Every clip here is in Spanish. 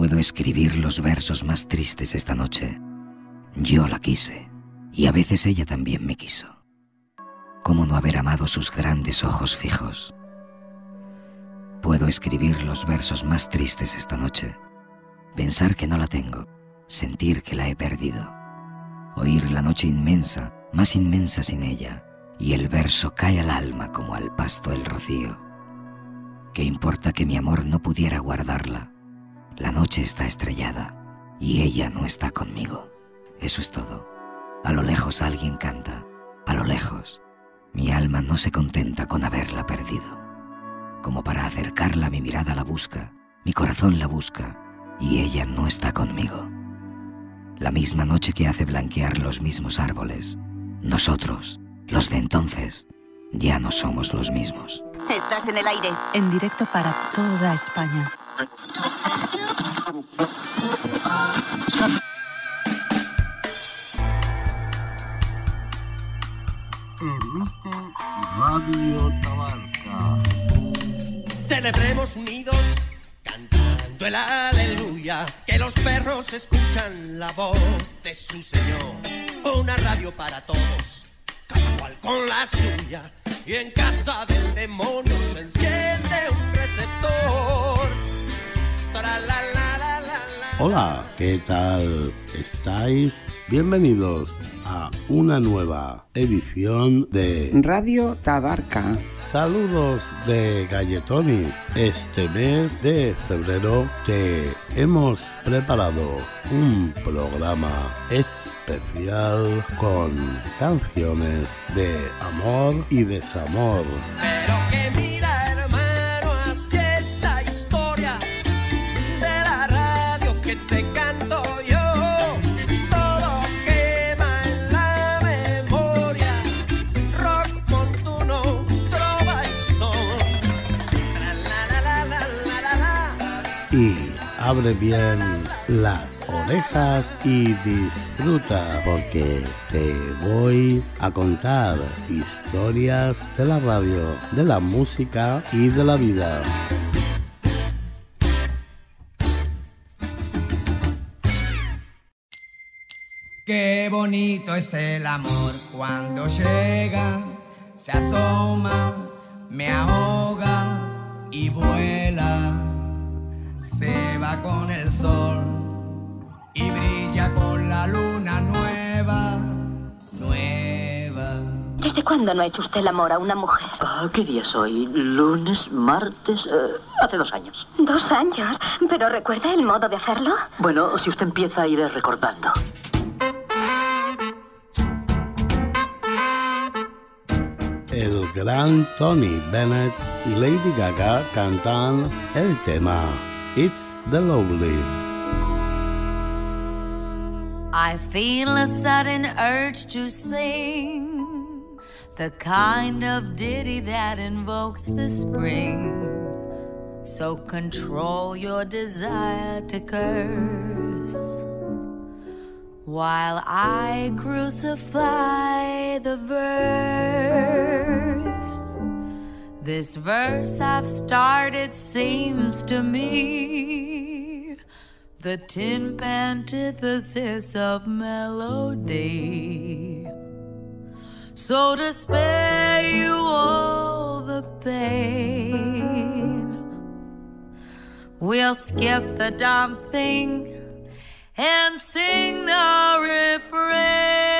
Puedo escribir los versos más tristes esta noche. Yo la quise, y a veces ella también me quiso. ¿Cómo no haber amado sus grandes ojos fijos? Puedo escribir los versos más tristes esta noche, pensar que no la tengo, sentir que la he perdido, oír la noche inmensa, más inmensa sin ella, y el verso cae al alma como al pasto el rocío. ¿Qué importa que mi amor no pudiera guardarla? La noche está estrellada y ella no está conmigo. Eso es todo. A lo lejos alguien canta, a lo lejos. Mi alma no se contenta con haberla perdido. Como para acercarla mi mirada la busca, mi corazón la busca y ella no está conmigo. La misma noche que hace blanquear los mismos árboles, nosotros, los de entonces, ya no somos los mismos. Estás en el aire. En directo para toda España. Emite Radio Tabarca. Celebremos unidos, cantando el aleluya, que los perros escuchan la voz de su Señor. Una radio para todos, cada cual con la suya, y en casa del demonio se enciende un receptor. Hola, ¿qué tal estáis? Bienvenidos a una nueva edición de Radio Tabarca. Saludos de Galletoni. Este mes de febrero te hemos preparado un programa especial con canciones de amor y desamor. Pero que abre bien las orejas y disfruta porque te voy a contar historias de la radio, de la música y de la vida. Qué bonito es el amor cuando llega, se asoma, me ahoga y vuela. Se va con el sol y brilla con la luna nueva, nueva. ¿Desde cuándo no ha hecho usted el amor a una mujer? Ah, ¿Qué día es hoy? ¿Lunes? ¿Martes? Eh, hace dos años. Dos años. ¿Pero recuerda el modo de hacerlo? Bueno, si usted empieza, iré recordando. El gran Tony Bennett y Lady Gaga cantan el tema It's the Lovely. I feel a sudden urge to sing the kind of ditty that invokes the spring. So control your desire to curse while I crucify the verse. This verse I've started seems to me the tin antithesis of melody. So to spare you all the pain, we'll skip the dumb thing and sing the refrain.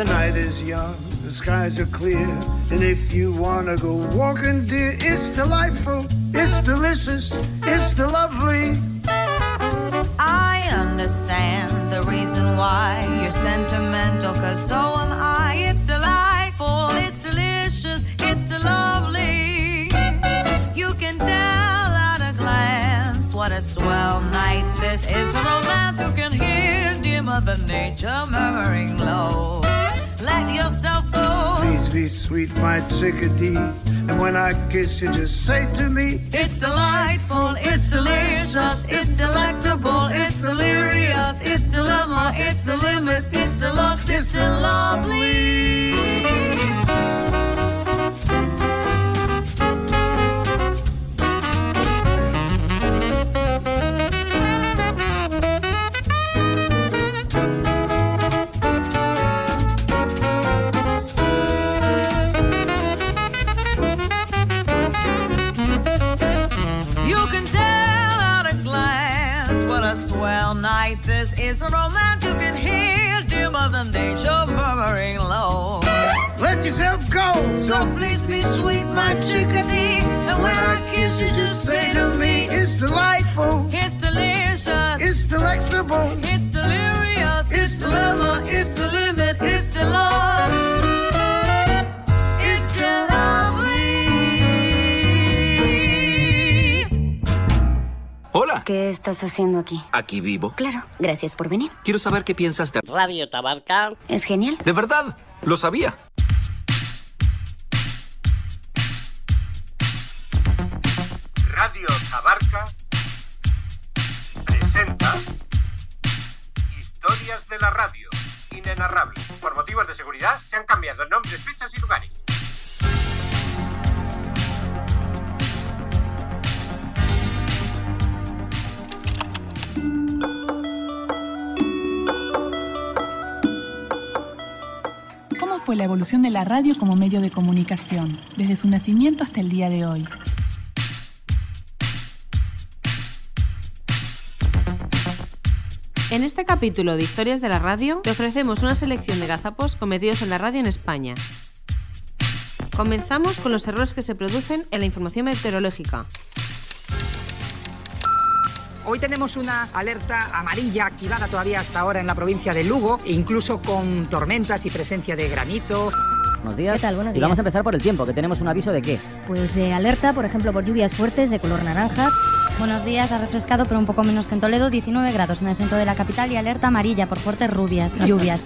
The night is young, the skies are clear, and if you wanna go walking, dear, it's delightful, it's delicious, it's the lovely. I understand the reason why you're sentimental, cause so am I. It's delightful, it's delicious, it's the lovely. You can tell at a glance what a swell night this is. A romance you can hear dear Mother Nature murmuring low. Let yourself go. Please be sweet, my chickadee, and when I kiss you, just say to me, It's delightful, it's delicious, it's delectable, it's delirious, it's dilemma, it's the limit, it's deluxe, it's the lovely. This is. A romance you can hear dimmer than nature murmuring low. Let yourself go. So please be sweet, my chickadee. And when I kiss you, just say to me, It's delightful. it's delicious. It's delectable. It's delirious. It's dilemma. It's the Hola, ¿Qué estás haciendo aquí? aquí vivo. Claro, gracias por venir. Quiero saber qué piensas de... Radio Tabarca. Es genial. De verdad, lo sabía. Radio Tabarca presenta Historias de la Radio, inenarrables. Por motivos de seguridad se han cambiado nombres, fechas y lugares. Fue la evolución de la radio como medio de comunicación, desde su nacimiento hasta el día de hoy? En este capítulo de Historias de la Radio te ofrecemos una selección de gazapos cometidos en la radio en España. Comenzamos con los errores que se producen en la información meteorológica. Hoy tenemos una alerta amarilla activada todavía hasta ahora en la provincia de Lugo, incluso con tormentas y presencia de granito. Buenos días. ¿Qué tal? Buenos y vamos a empezar por el tiempo, que tenemos un aviso de qué. Pues de alerta, por ejemplo, por lluvias fuertes de color naranja. Buenos días, ha refrescado, pero un poco menos que en Toledo, 19 grados en el centro de la capital y alerta amarilla por fuertes rubias, lluvias.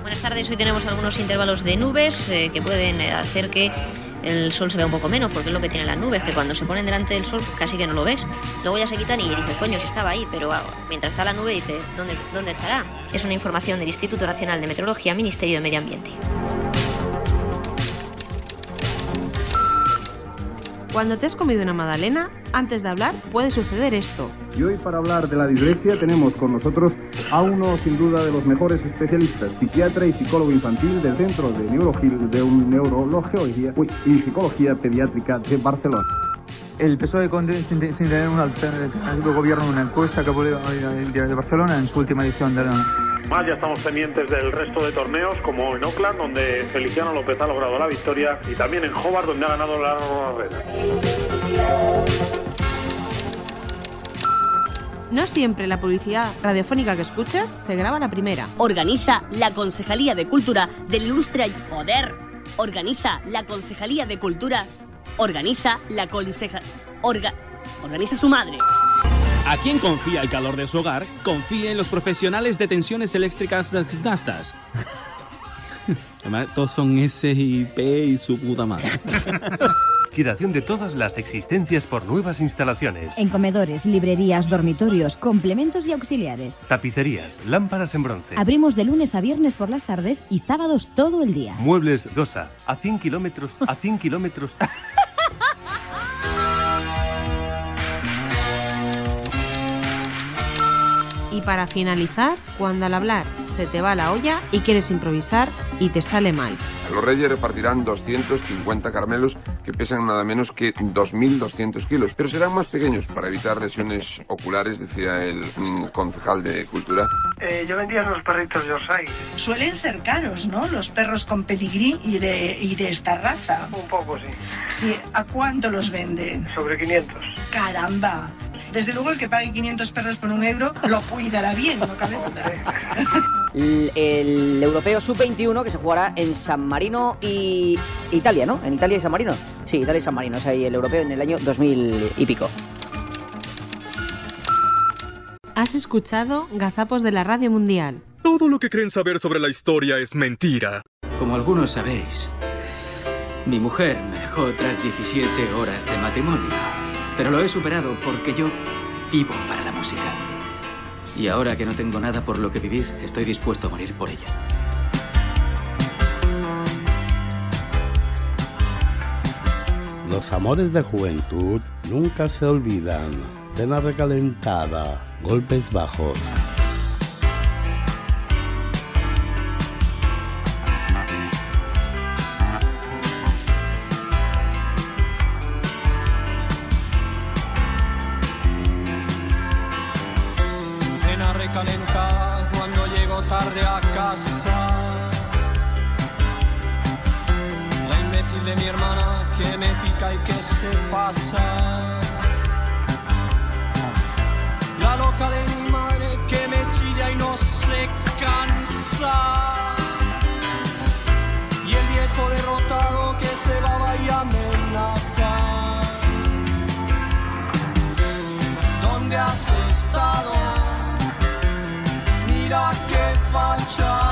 Buenas tardes, hoy tenemos algunos intervalos de nubes eh, que pueden hacer que el sol se vea un poco menos, porque es lo que tienen las nubes, que cuando se ponen delante del sol casi que no lo ves. Luego ya se quitan y dices, coño, si estaba ahí, pero ah, mientras está la nube dices, ¿dónde, ¿dónde estará? Es una información del Instituto Nacional de Meteorología, Ministerio de Medio Ambiente. Cuando te has comido una magdalena, antes de hablar puede suceder esto. Y hoy para hablar de la dislexia tenemos con nosotros a uno sin duda de los mejores especialistas, psiquiatra y psicólogo infantil del Centro de Neurología, de un neurología y psicología pediátrica de Barcelona. El PSOE con- sin, sin tener una alternativa de gobierno en una encuesta que ha publicado el Diario de Barcelona en su última edición de la... Más ya estamos pendientes del resto de torneos, como en Oakland, donde Feliciano López ha logrado la victoria, y también en Hobart, donde ha ganado la Arena. No siempre la publicidad radiofónica que escuchas se graba la primera. Organiza la Concejalía de Cultura del Ilustre... Joder. Organiza la Concejalía de Cultura. Organiza la Conceja... Orga... Organiza su madre. ¿A quién confía el calor de su hogar? Confíe en los profesionales de tensiones eléctricas Nastas. Además, todos son S y P y su puta madre. Liquidación de todas las existencias por nuevas instalaciones. En comedores, librerías, dormitorios, complementos y auxiliares. Tapicerías, lámparas en bronce. Abrimos de lunes a viernes por las tardes y sábados todo el día. Muebles Dosa, a 100 kilómetros, a 100 kilómetros. Y para finalizar, cuando al hablar se te va la olla y quieres improvisar y te sale mal. Los reyes repartirán 250 caramelos que pesan nada menos que 2.200 kilos, pero serán más pequeños para evitar lesiones oculares, decía el mm, concejal de Cultura. Eh, yo vendía unos perritos Yorkshire. Suelen ser caros, ¿no? Los perros con pedigrí y de, y de esta raza. Un poco, sí. Sí, ¿a cuánto los venden? Sobre 500. Caramba. Desde luego el que pague 500 perros por un euro lo cuidará bien, no cabe duda. El, el europeo sub-21 que se jugará en San Marino y Italia, ¿no? En Italia y San Marino. Sí, Italia y San Marino. Es ahí el europeo en el año 2000 y pico. Has escuchado Gazapos de la Radio Mundial. Todo lo que creen saber sobre la historia es mentira. Como algunos sabéis, mi mujer me dejó tras 17 horas de matrimonio. Pero lo he superado porque yo vivo para la música. Y ahora que no tengo nada por lo que vivir, estoy dispuesto a morir por ella. Los amores de juventud nunca se olvidan. Cena recalentada, golpes bajos. La imbécil de mi hermana que me pica y que se pasa. La loca de mi madre que me chilla y no se cansa. Y el viejo derrotado que se va y facha.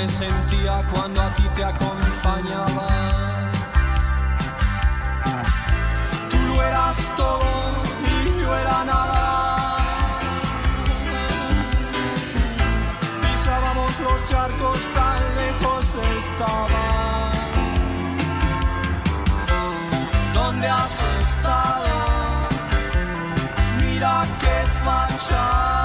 Me sentía cuando a ti te acompañaba. Tú lo eras todo y yo era nada. Pisábamos los charcos tan lejos estaba. ¿Dónde has estado? Mira qué facha,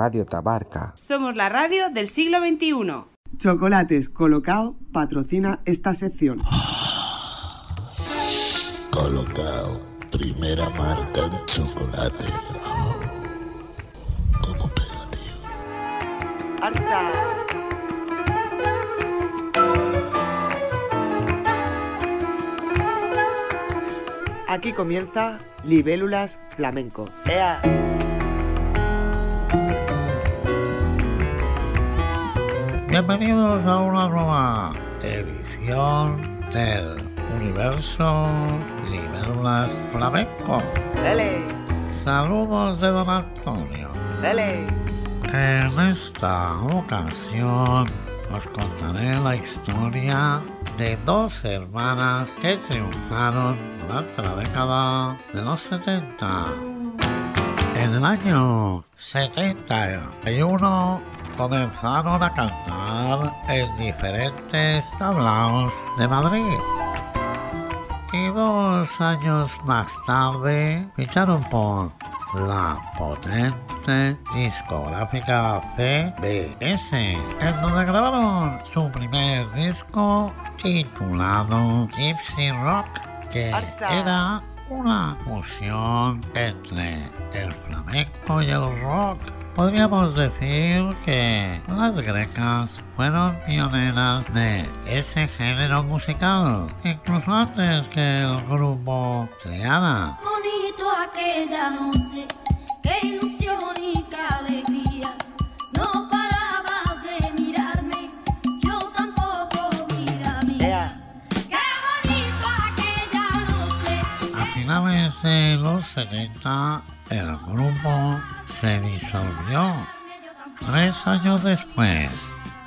Radio Tabarca. Somos la radio del siglo XXI. Chocolates Colocao patrocina esta sección. Colocao, primera marca en chocolate. Arsa. Aquí comienza Libélulas Flamenco. ¡Ea! Bienvenidos a una nueva edición del Universo Libélulas Flamenco. ¡Dele! Saludos de Don Antonio. ¡Dele! En esta ocasión os contaré la historia de dos hermanas que triunfaron durante la década de los 70. En el año 71 comenzaron a cantar en diferentes tablaos de Madrid. Y dos años más tarde ficharon por la potente discográfica CBS, en donde grabaron su primer disco titulado Gypsy Rock, que era una fusión entre el flamenco y el rock. Podríamos decir que las grecas fueron pioneras de ese género musical, incluso antes que el grupo Triana. Bonito aquella noche, qué ilusión y finales de los 70, el grupo se disolvió. Tres años después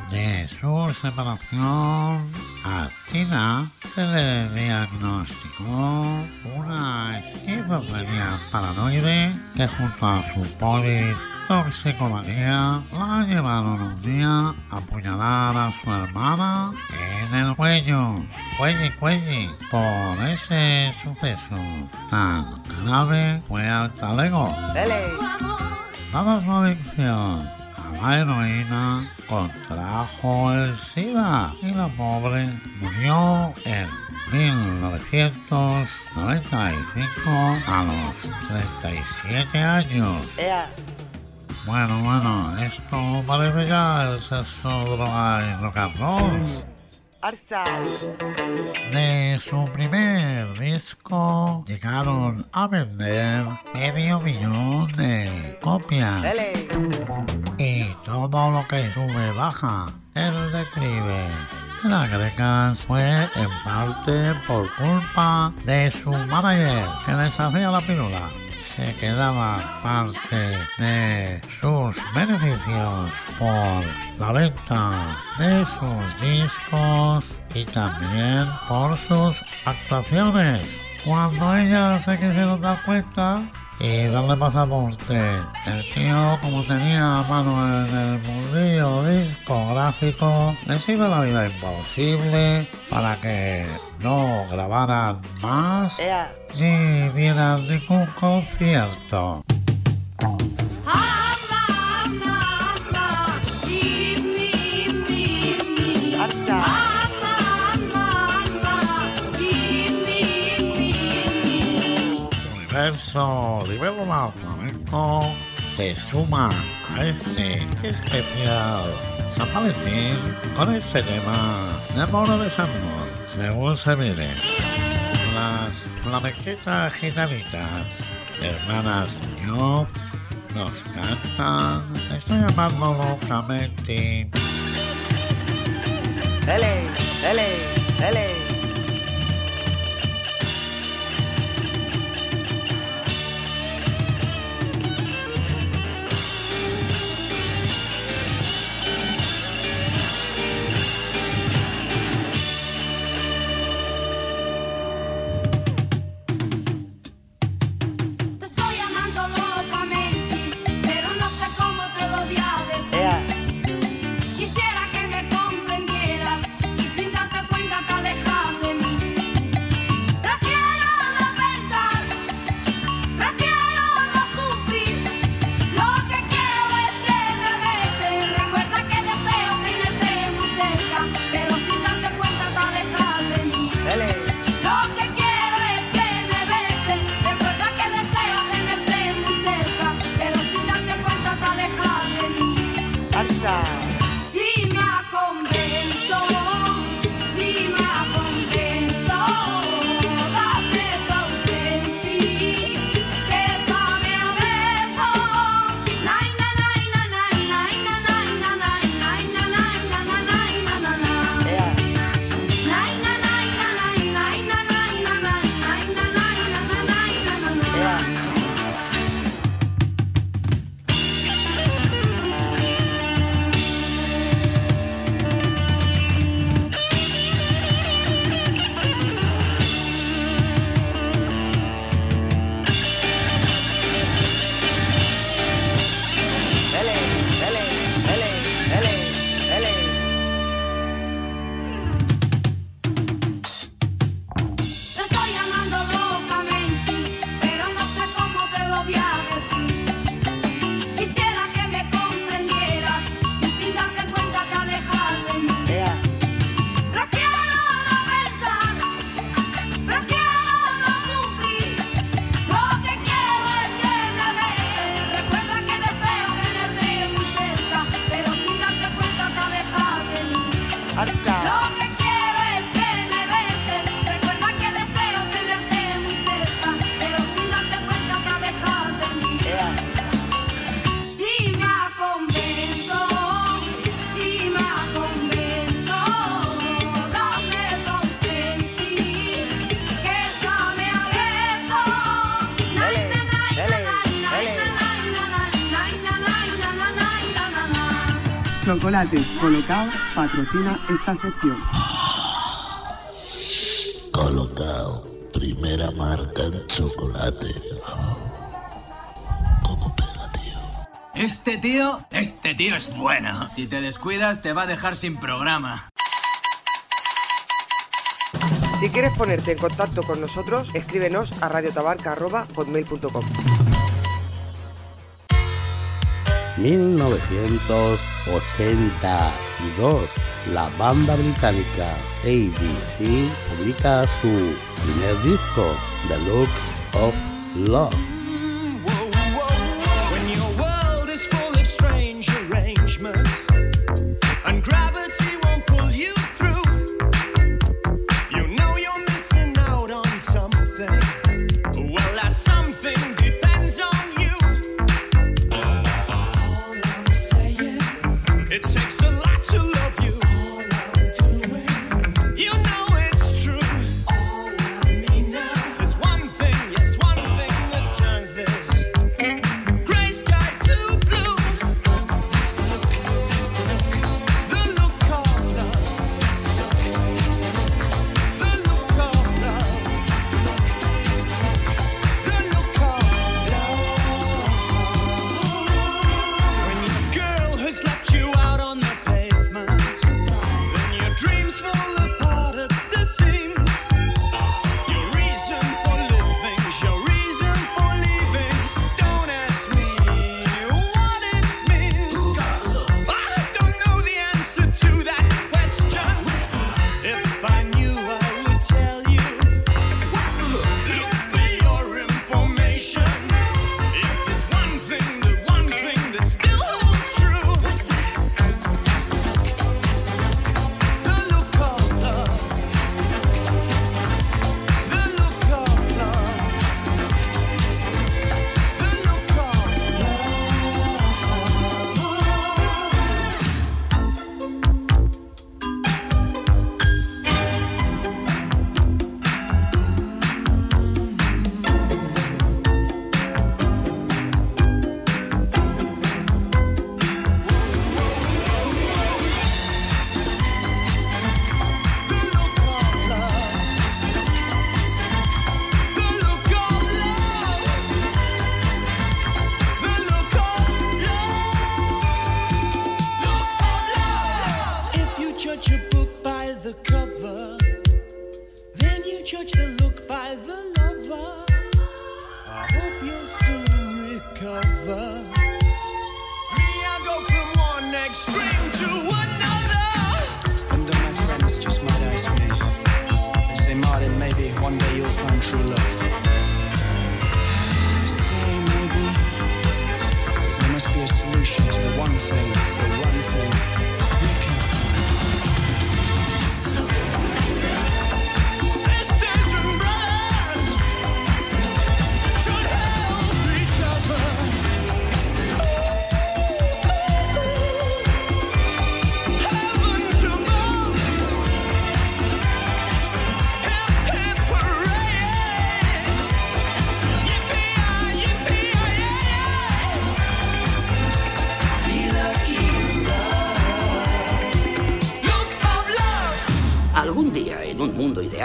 de su separación, a Tina se le diagnosticó una esquizofrenia paranoide que junto a su toxicomanía la llevaron un día a apuñalar a su hermana en el cuello, cuello y cuello. Por ese suceso tan grave fue al talego. Dada su adicción a la heroína, contrajo el SIDA y la pobre murió en 1995 a los 37 años. Bueno, bueno, esto parece ya el sexo, droga y rock and roll. Arsa. De su primer disco llegaron a vender medio millón de copias. Y todo lo que sube baja. El declive de las grecas fue en parte por culpa de su manager que les hacía la pirula. Se quedaba parte de sus beneficios por la venta de sus discos y también por sus actuaciones. Cuando ellas se quisieron dar cuenta y darle pasaporte, el tío como tenía mano en el mundillo discográfico, les iba la vida imposible para que no grabaran más ni dieran ningún concierto. Universo Libélula Flamenco se suma a este especial San con este tema de amor o desamor, según se mire. Las flamenquitas gitanitas, hermanas Ñof, nos cantan Estoy amando locamente. Ele, ele, ele. Chocolate Colocao patrocina esta sección. Colocao, primera marca en chocolate. Como pega, tío. Este tío, este tío es bueno. Si te descuidas, te va a dejar sin programa. Si quieres ponerte en contacto con nosotros, escríbenos a radiotabarca.hotmail.com. 1982, la banda británica ABC publica su primer disco, The Look of Love.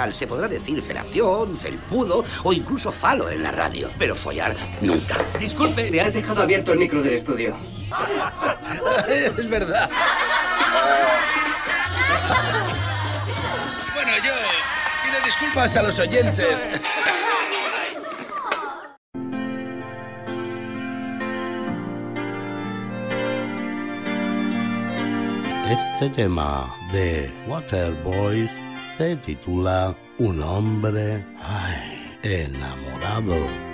se podrá decir felación, felpudo o incluso falo en la radio, pero follar nunca. Disculpe, te has dejado abierto el micro del estudio. es verdad. bueno, yo pido disculpas a los oyentes. este tema de Waterboys se titula Un hombre enamorado.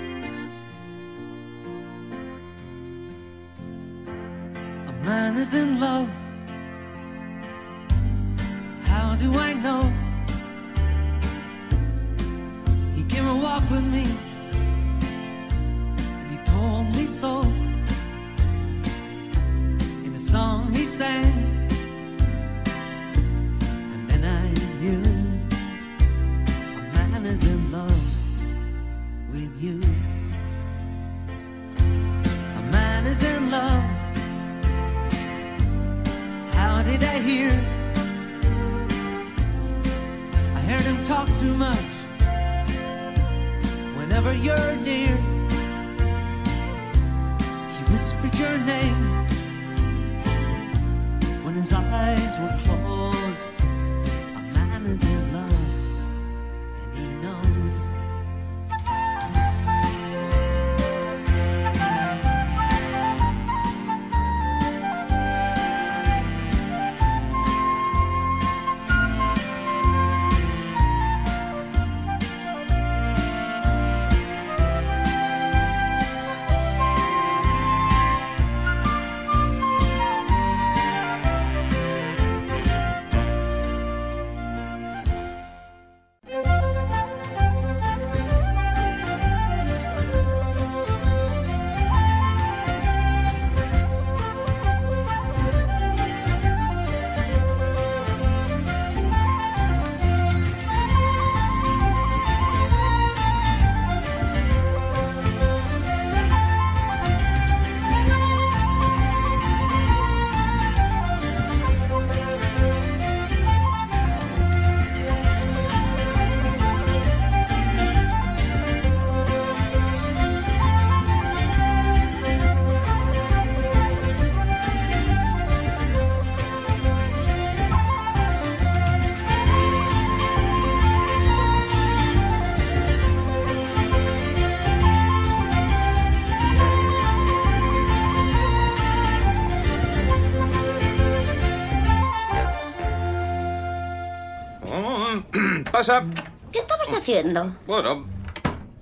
Pasa. ¿Qué estabas haciendo? Bueno,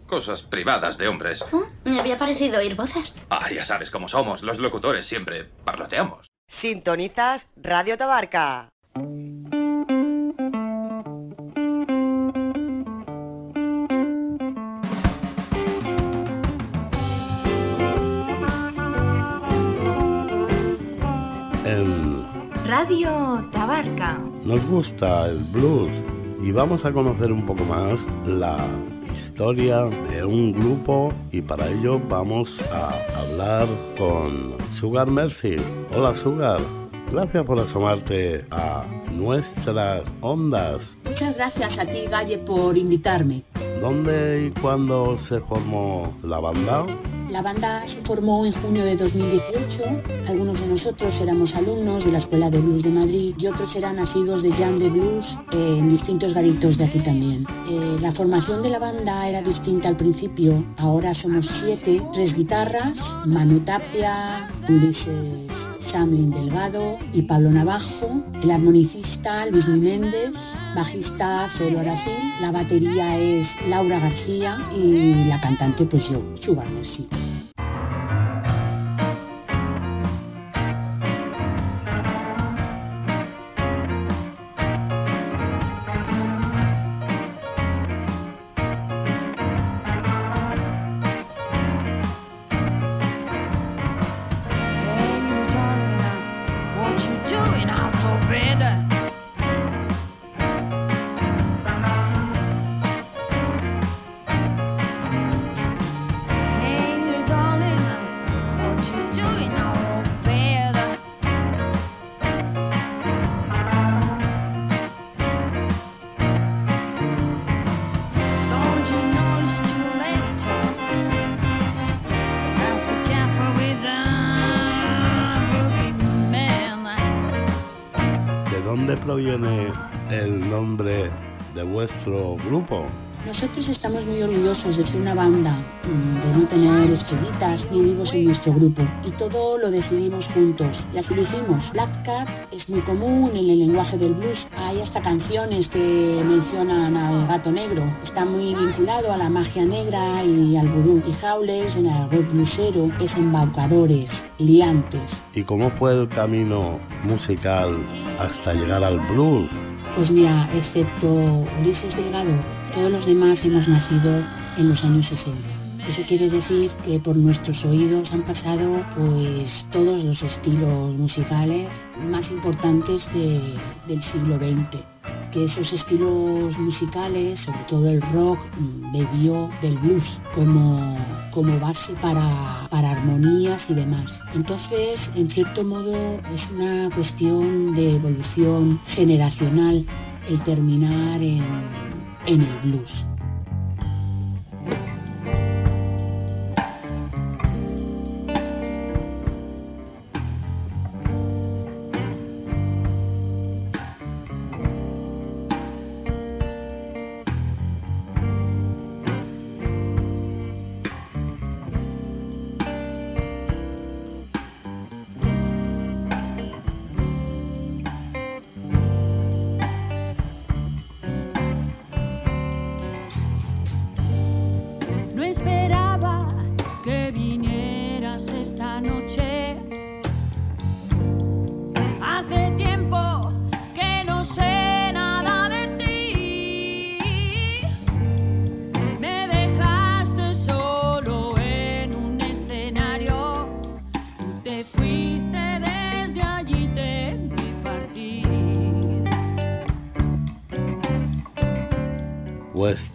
cosas privadas de hombres. Me había parecido oír voces. Ah, ya sabes cómo somos. Los locutores siempre parloteamos. Sintonizas Radio Tabarca. En Radio Tabarca. Nos gusta el blues y vamos a conocer un poco más la historia de un grupo y para ello vamos a hablar con Sugar Mercy. Hola Sugar, gracias por asomarte a nuestras ondas. Muchas gracias a ti, Galle, por invitarme. ¿Dónde y cuándo se formó la banda? La banda se formó en junio de 2018. Algunos de nosotros éramos alumnos de la Escuela de Blues de Madrid y otros eran nacidos de Jam de Blues eh, en distintos garitos de aquí también. Eh, la formación de la banda era distinta al principio. Ahora somos siete, tres guitarras, Manu Tapia, Ulises Samlin Delgado y Pablo Navajo, el armonicista Luis Luis Méndez, bajista Celo Aracil, la batería es Laura García y la cantante pues yo, Sugar Mercy. Proviene el nombre de vuestro grupo? Nosotros estamos muy orgullosos de ser una banda, mm, de no tener estrellitas ni vivos en nuestro grupo. Y todo lo decidimos juntos. Y así lo hicimos. Black Cat es muy común en el lenguaje del blues. Hay hasta canciones que mencionan al gato negro. Está muy vinculado a la magia negra y al vudú. Y Howlers en el rock bluesero es embaucadores, liantes. ¿Y cómo fue el camino musical hasta llegar al blues? Pues mira, excepto Ulises Delgado, todos los demás hemos nacido en los años 60. Eso quiere decir que por nuestros oídos han pasado pues todos los estilos musicales más importantes de- del siglo XX. Que esos estilos musicales, sobre todo el rock, bebió del blues como, como base para, para armonías y demás. Entonces, en cierto modo, es una cuestión de evolución generacional el terminar en, en el blues.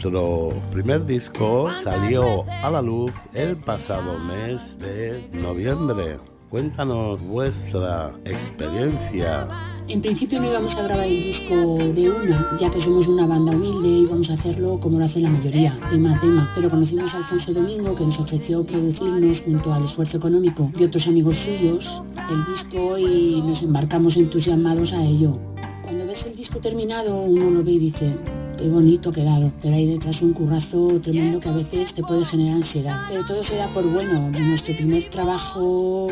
Vuestro primer disco salió a la luz el pasado mes de noviembre. Cuéntanos vuestra experiencia. En principio no íbamos a grabar el disco de una, ya que somos una banda humilde y vamos a hacerlo como lo hace la mayoría, tema a tema. Pero conocimos a Alfonso Domingo que nos ofreció producirnos junto al esfuerzo económico de otros amigos suyos el disco y nos embarcamos entusiasmados a ello. Cuando ves el disco terminado uno lo ve y dice, qué bonito quedado, pero hay detrás un currazo tremendo que a veces te puede generar ansiedad. Pero todo será por bueno, nuestro primer trabajo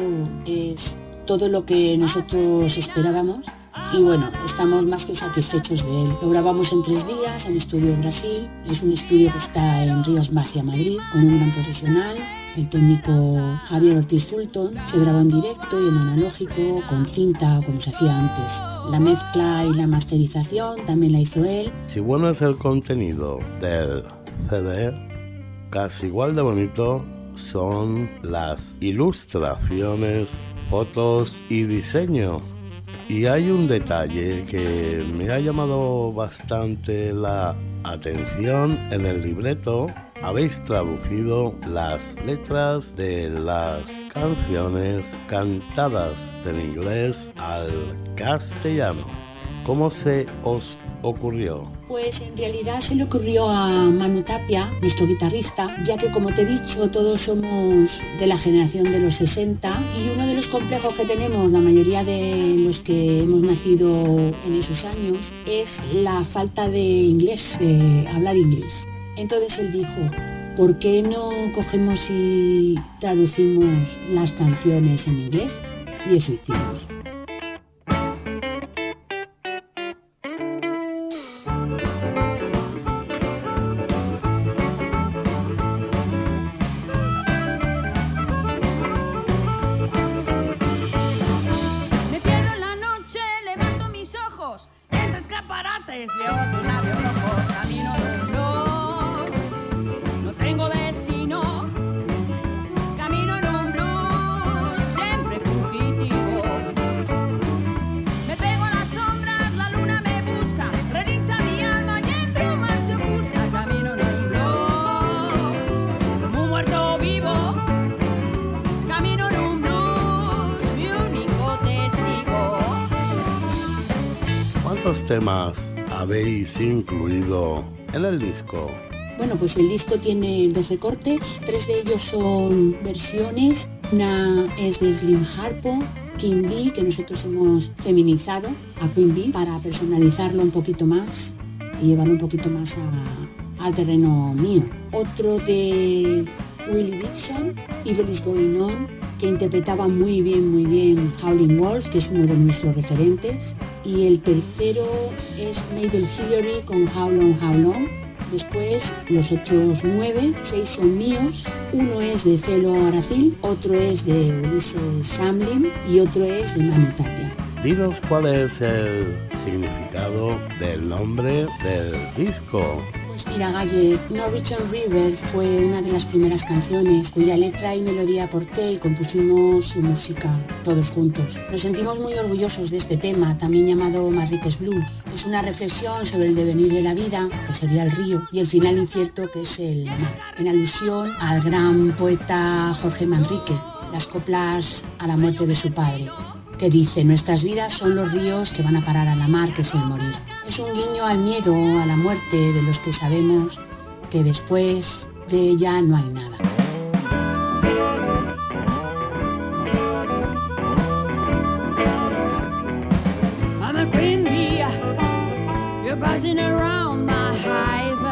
es todo lo que nosotros esperábamos y bueno, estamos más que satisfechos de él. Lo grabamos en tres días en Estudio Brasil. Es un estudio que está en Ríos Magia, Madrid, con un gran profesional, el técnico Javier Ortiz Fulton. Se grabó en directo y en analógico, con cinta, como se hacía antes. La mezcla y la masterización también la hizo él. Si bueno es el contenido del CD, casi igual de bonito son las ilustraciones, fotos y diseño. Y hay un detalle que me ha llamado bastante la atención en el libreto. Habéis traducido las letras de las canciones cantadas del inglés al castellano. ¿Cómo se os ocurrió? Pues en realidad se le ocurrió a Manu Tapia, nuestro guitarrista, ya que como te he dicho, todos somos de la generación de los 60 y uno de los complejos que tenemos la mayoría de los que hemos nacido en esos años es la falta de inglés, de hablar inglés. Entonces él dijo, ¿por qué no cogemos y traducimos las canciones en inglés? Y eso hicimos. Temas habéis incluido en el disco? Bueno, pues el disco tiene 12 cortes, tres de ellos son versiones. Una es de Slim Harpo, King Bee, que nosotros hemos feminizado a Queen Bee para personalizarlo un poquito más y llevarlo un poquito más al terreno mío. Otro de Willie Dixon, Evil is Going On, que interpretaba muy bien, muy bien Howling Wolf, que es uno de nuestros referentes. Y el tercero es Mabel Hillary con How Long, How Long. Después los otros nueve, seis son míos. Uno es de Felo Aracil, otro es de Ulises Samlin y otro es de Manu Tapia. Dinos cuál es el significado del nombre del disco. Pues mira, Galle, Norwegian River fue una de las primeras canciones cuya letra y melodía aporté y compusimos su música todos juntos. Nos sentimos muy orgullosos de este tema, también llamado Marriques Blues. Es una reflexión sobre el devenir de la vida, que sería el río, y el final incierto, que es el mar, en alusión al gran poeta Jorge Manrique, las coplas a la muerte de su padre que dice, nuestras vidas son los ríos que van a parar a la mar, que es el morir. Es un guiño al miedo, a la muerte de los que sabemos que después de ella no hay nada. I'm a queen bee. You're buzzing around my hive.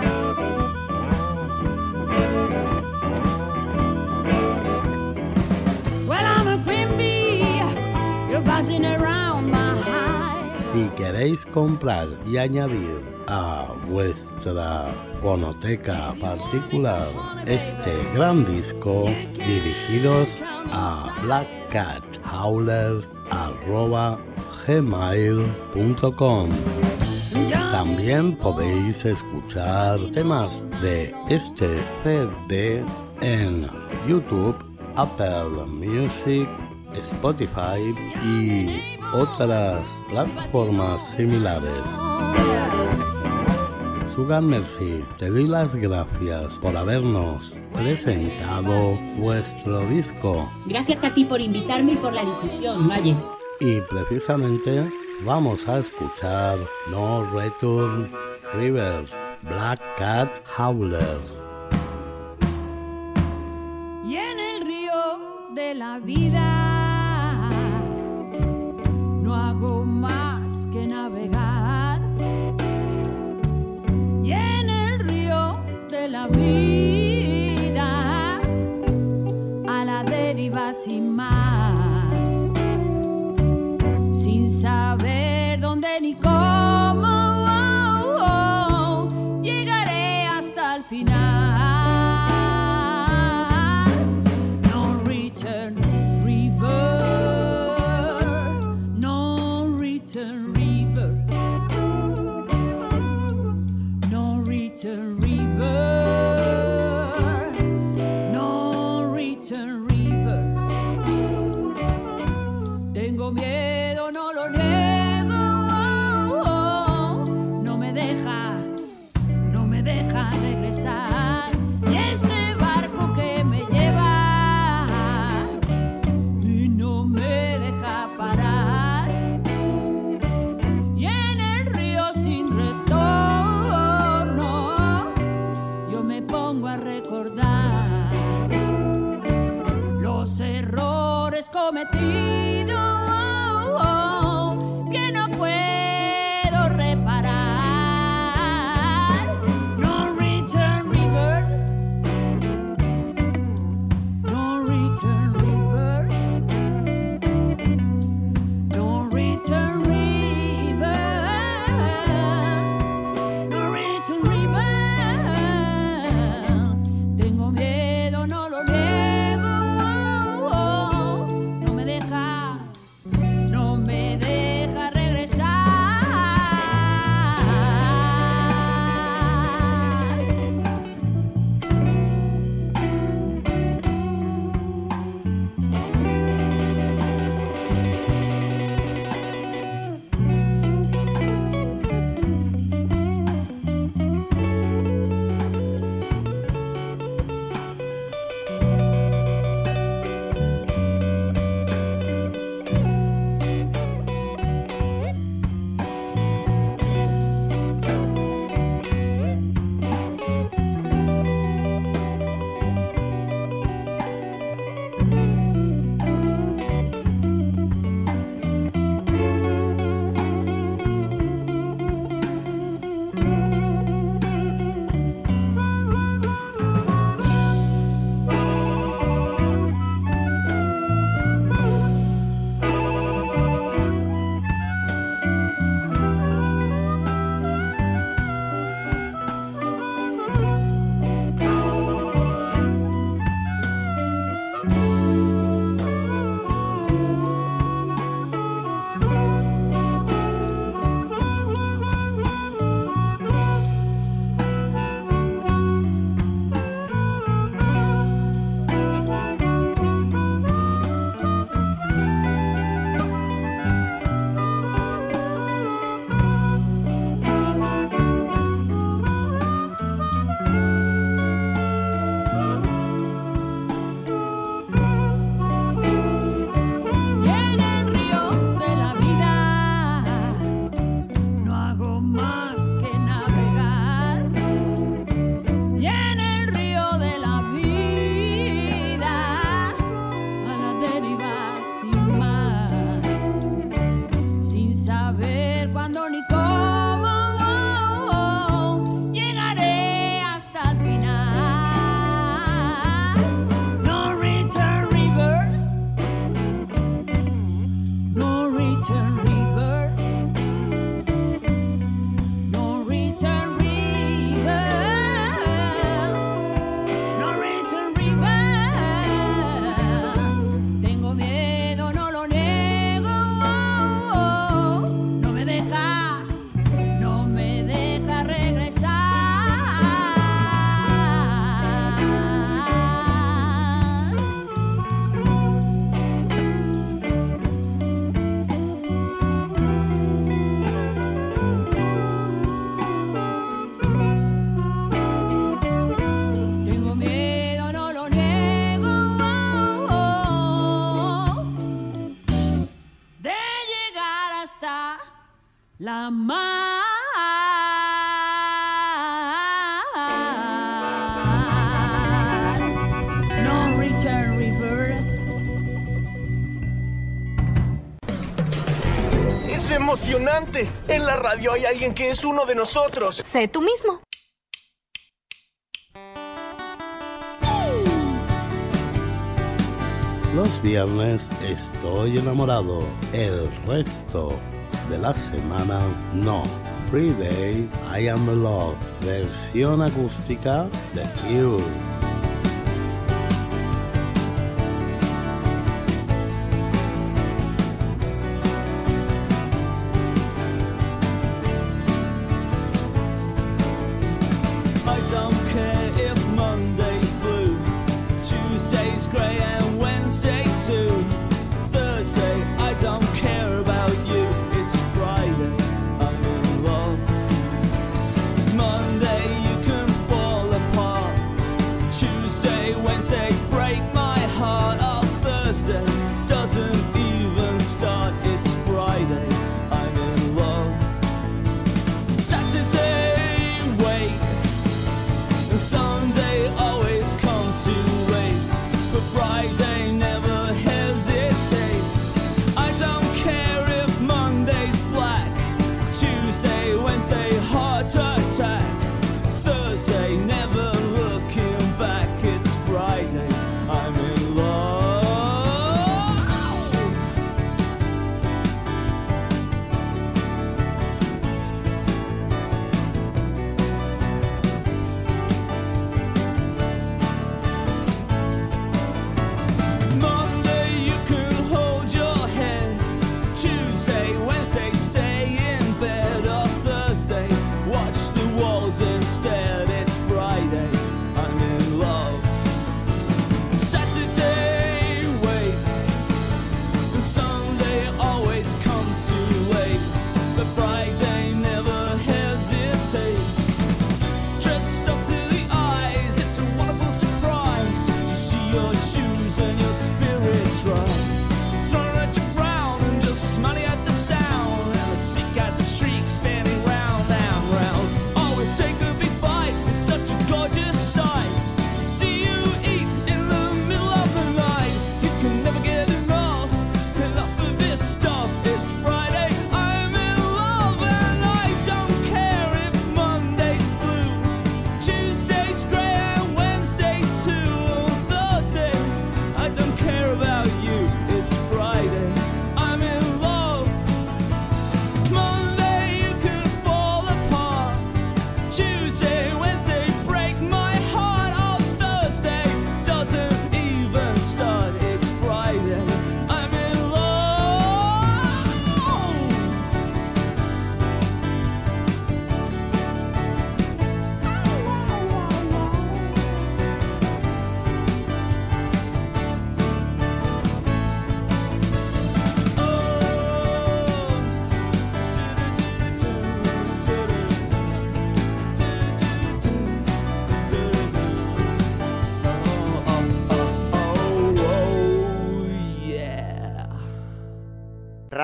Well, I'm a queen bee. You're buzzing around queréis comprar y añadir a vuestra fonoteca particular este gran disco, dirigidos a blackcathowlers.gmail.com También podéis escuchar temas de este CD en YouTube, Apple Music, Spotify y otras plataformas similares. Sugar Mercy, te doy las gracias por habernos presentado vuestro disco. Gracias a ti por invitarme y por la difusión, Valle. Y precisamente vamos a escuchar No Return Rivers, Black Cat Howlers. Y en el río de la vida no hago más no No Richard River. Es emocionante. En la radio hay alguien que es uno de nosotros. Sé tú mismo. Los viernes estoy enamorado. El resto de la semana No. Free Day, I Am Love, versión acústica de Cure.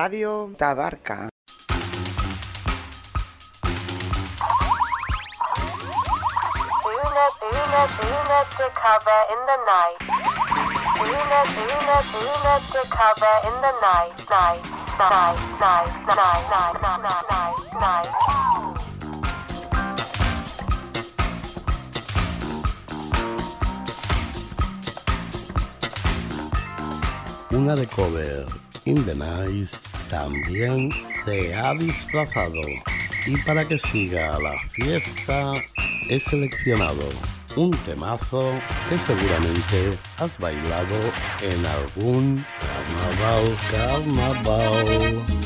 Radio Tabarca. Una, una, una to cover in the night. Una, una, una to cover in the night. Night, night, night, night, night, night, night, night. Una de cover, In the también se ha disfrazado y para que siga la fiesta he seleccionado un temazo que seguramente has bailado en algún carnaval, carnaval.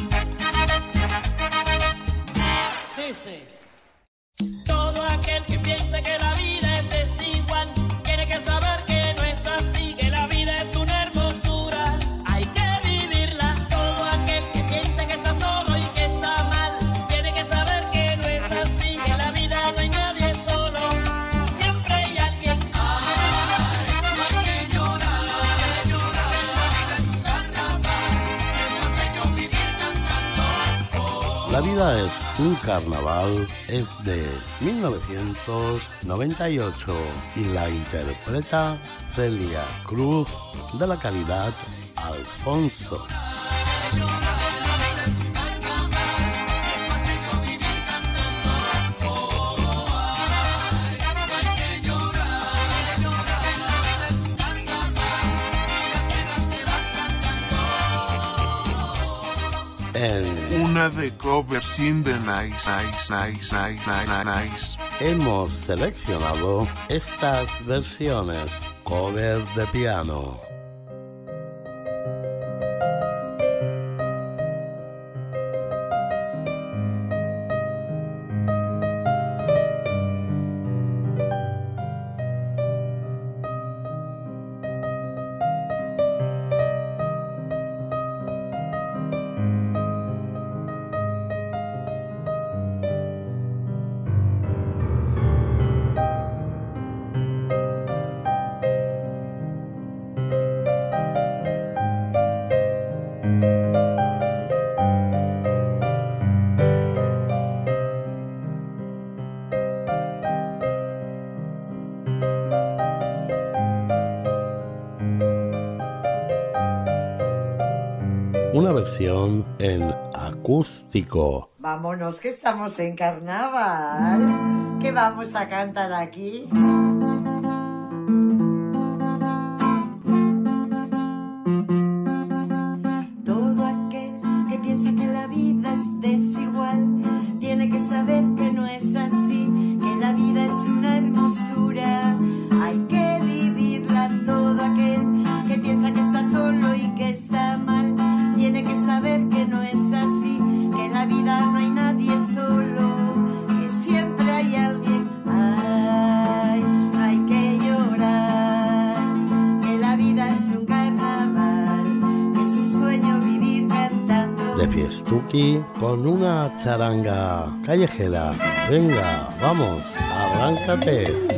Vida es un carnaval es de 1998 y la interpreta Celia Cruz de la calidad Alfonso. En Una de covers in the nice, nice, nice, nice, nice, nice. hemos seleccionado estas versiones cover de piano. Vámonos, que estamos en carnaval. ¿Qué vamos a cantar aquí? Todo aquel que piensa que la vida es desigual tiene que saber que no es así, que la vida es una hermosura. Hay que vivirla. Todo aquel que piensa que está solo y que está mal tiene que saber que no es así, la vida no hay nadie solo, que siempre hay alguien. Ay, no hay que llorar, que la vida es un carnaval, es un sueño vivir cantando. de Fiestuki con una charanga callejera. Venga, vamos, arráncate.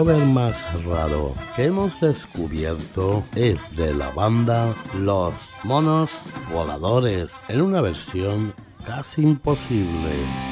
Cover más raro que hemos descubierto es de la banda Los Monos Voladores en una versión casi imposible.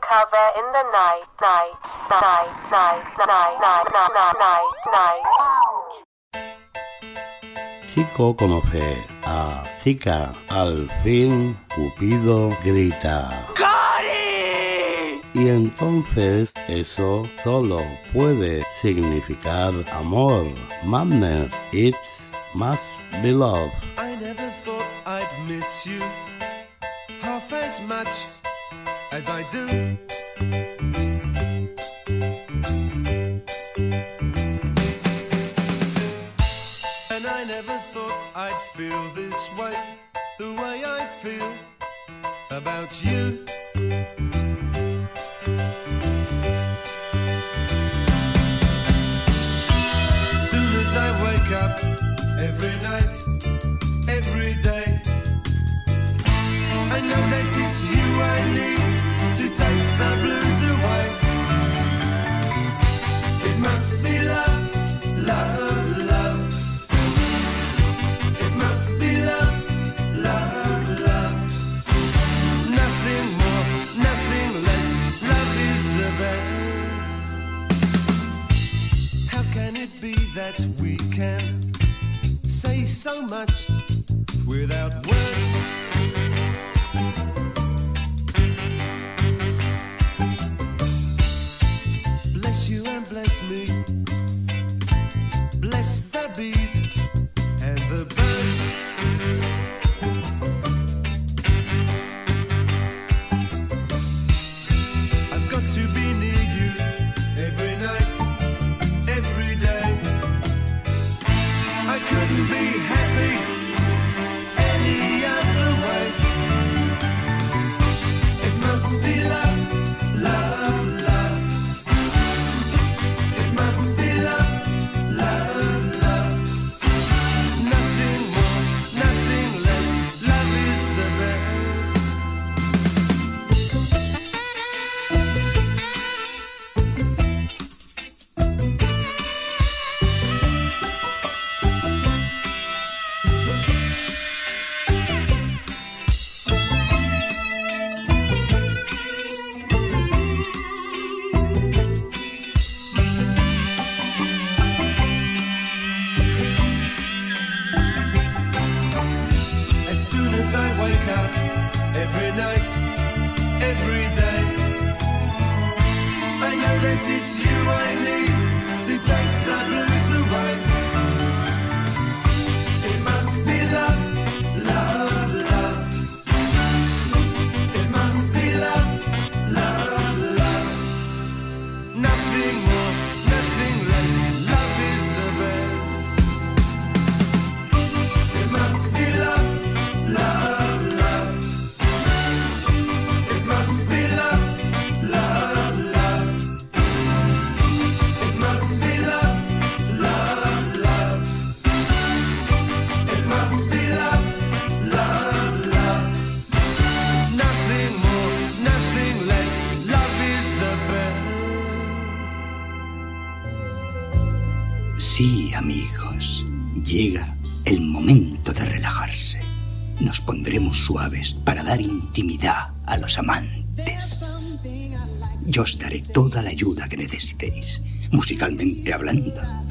cover in the night, night, night, night, night, night, night, night, night. Chico conoce a chica. Al fin, Cupido grita. ¡Cari! Y entonces eso solo puede significar amor. Madness, it's must be love. I never thought I'd miss you half as much as I do. And I never thought I'd feel this way, the way I feel about you. so much. extremos suaves para dar intimidad a los amantes. Yo os daré toda la ayuda que necesitéis, musicalmente hablando.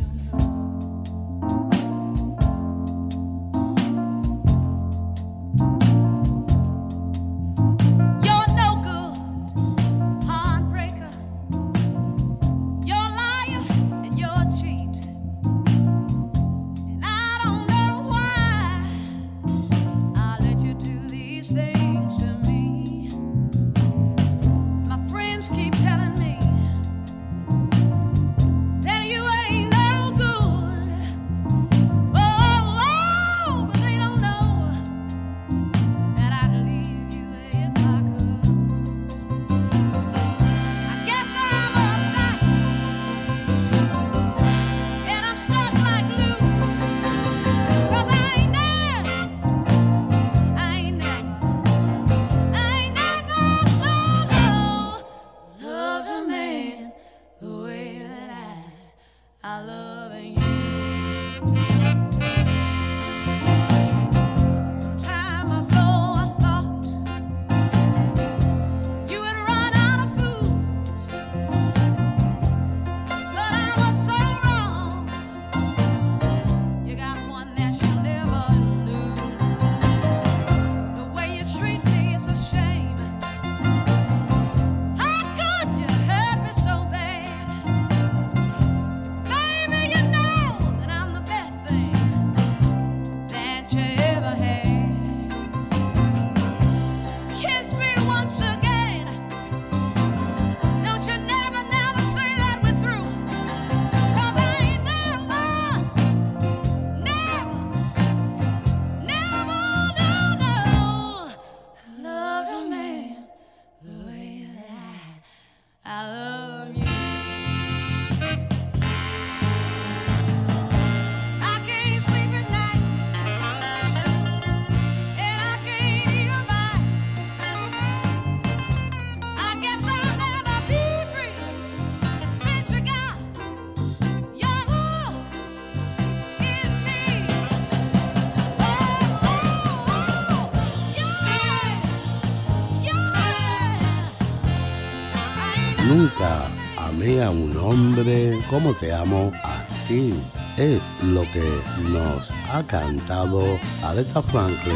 Como te amo a ti. Es lo que nos ha cantado Aretha Franklin.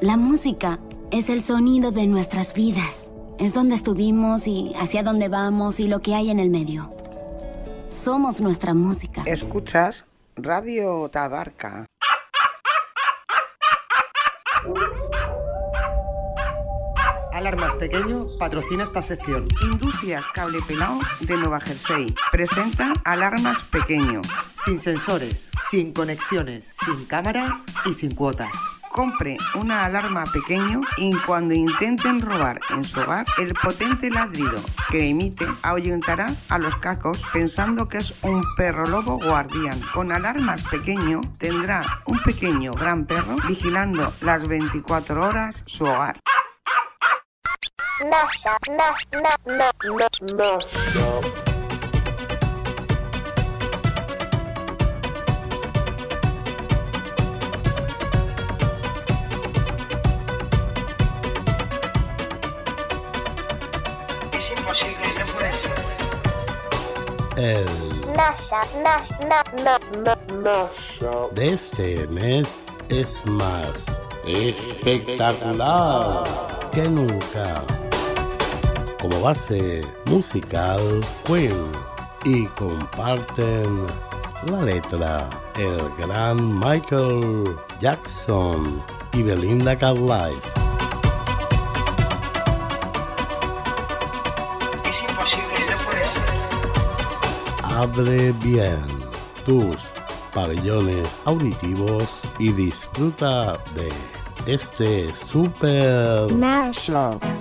La música es el sonido de nuestras vidas. Es donde estuvimos y hacia dónde vamos y lo que hay en el medio. Somos nuestra música. Escuchas Radio Tabarca. Alarmas Pequeño patrocina esta sección. Industrias Cable Pelao de Nueva Jersey presenta Alarmas Pequeño. Sin sensores, sin conexiones, sin cámaras y sin cuotas. Compre una alarma pequeño y cuando intenten robar en su hogar, el potente ladrido que emite ahuyentará a los cacos pensando que es un perro lobo guardián. Con alarmas pequeño tendrá un pequeño gran perro vigilando las 24 horas su hogar. Masha, mash, ma, ma, ma, masha. Es imposible, no puede ser. El Masha, mash, ma, ma, ma, masha. de este mes es más espectacular que nunca. Como base musical, Queen y comparten la letra el gran Michael Jackson y Belinda Carlisle. Es imposible, no puede ser. Abre bien tus pabellones auditivos y disfruta de este super Mashup.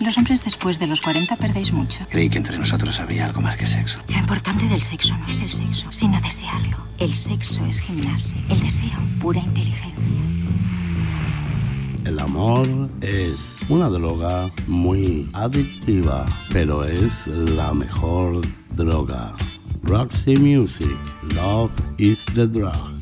Los hombres después de los 40 perdéis mucho. Creí que entre nosotros habría algo más que sexo. Lo importante del sexo no es el sexo, sino desearlo. El sexo es gimnasia, el deseo, pura inteligencia. El amor es una droga muy adictiva, pero es la mejor droga. Roxy Music, Love is the Drug.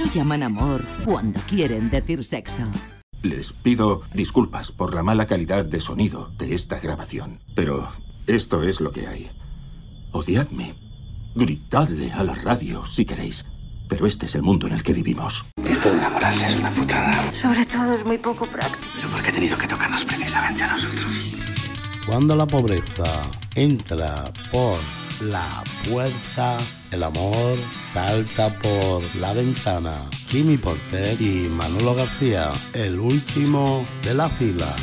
Lo llaman amor cuando quieren decir sexo? Les pido disculpas por la mala calidad de sonido de esta grabación, pero esto es lo que hay. Odiadme. Gritadle a la radio si queréis. Pero este es el mundo en el que vivimos. Esto de enamorarse es una putada. Sobre todo es muy poco práctico. Pero ¿por qué ha tenido que tocarnos precisamente a nosotros? Cuando la pobreza entra por la puerta, el amor salta por la ventana. Jimmy Porter y Manolo García, el último de la fila.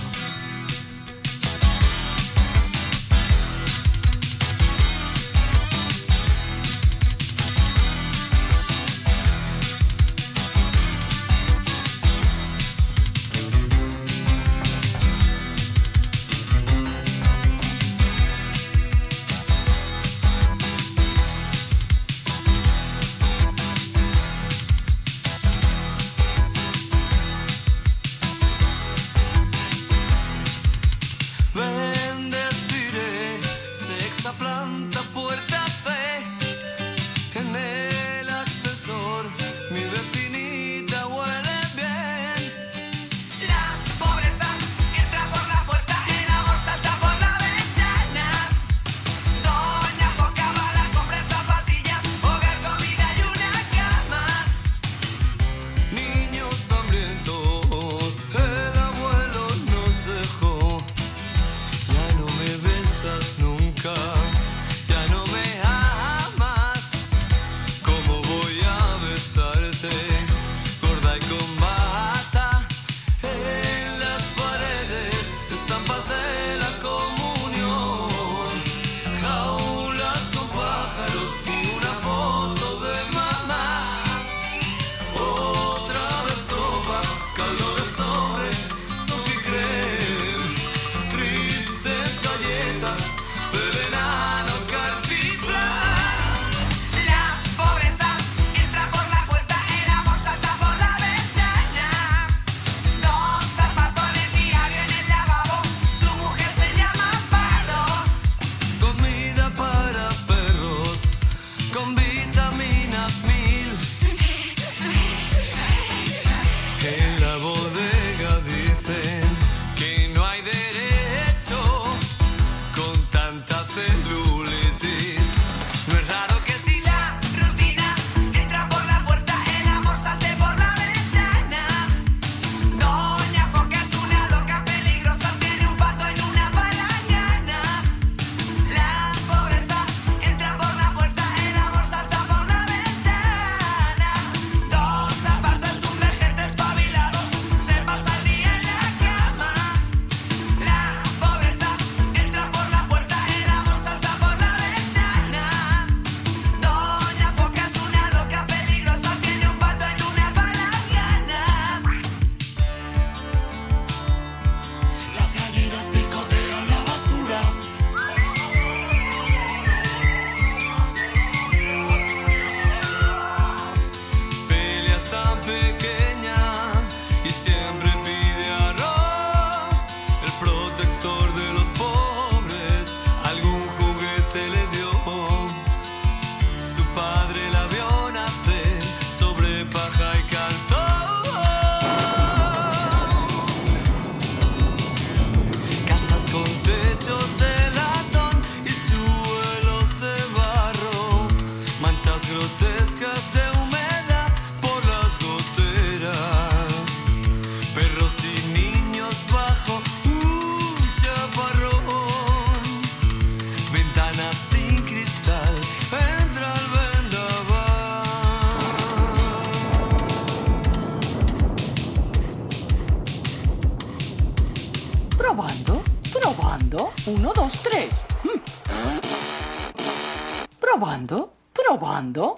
Probando.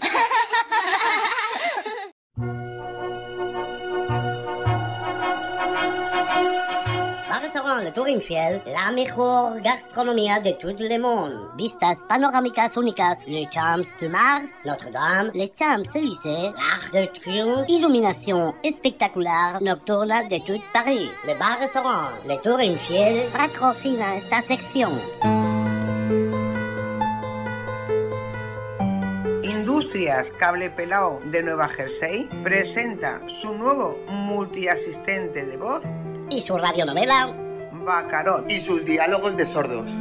Bar Restaurant Le Tour Infiel, la mejor gastronomía de todo el mundo. Vistas panorámicas únicas, Le Champs de Mars, Notre-Dame, Les Champs-Élysées, l'Arc de Triomphe, iluminación espectacular nocturna de tout Paris. Le Bar Restaurant Le Tour Infiel patrocina esta sección. Industrias Cable Pelao de Nueva Jersey presenta su nuevo multiasistente de voz Y su radionovela. Bacarot Y sus diálogos de sordos.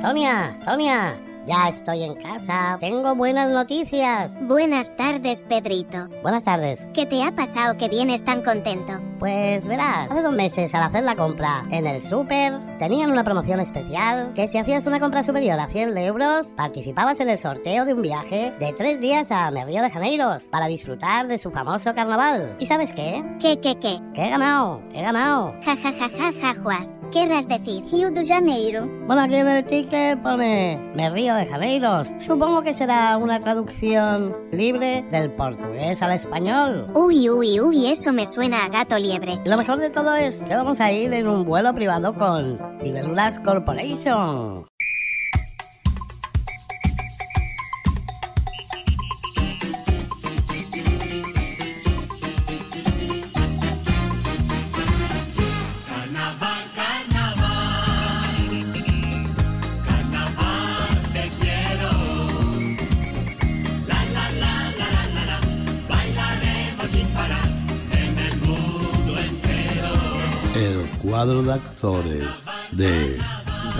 Tonia, Tonia, ya estoy en casa. Tengo buenas noticias. Buenas tardes, Pedrito. Buenas tardes. ¿Qué te ha pasado que vienes tan contento? Pues verás, hace dos meses al hacer la compra en el súper tenían una promoción especial que si hacías una compra superior a 100 euros participabas en el sorteo de un viaje de tres días a Río de Janeiros para disfrutar de su famoso carnaval. ¿Y sabes qué? ¿Qué, qué, qué? Que he ganado, he ganado. Ja, ja, ja, ja, ja, Juas. Querrás decir Rio de Janeiro. Bueno, aquí en el ticket pone Me Río de Janeiros. Supongo que será una traducción libre del portugués al español. Uy, uy, uy, eso me suena a gato liebre. Y lo mejor de todo es que vamos a ir en un vuelo privado con Libélulas Corporation. Cuadro de actores de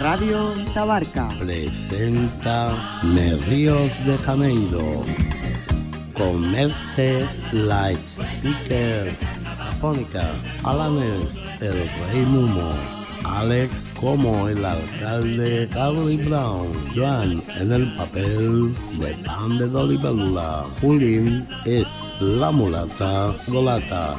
Radio Tabarca. presenta Merríos de Janeiro con Merce, la speaker afónica, Alanes, el rey Mumo, Alex como el alcalde Carly Brown, Joan en el papel de Pan de Dolibelula, Julín es la mulata Golata,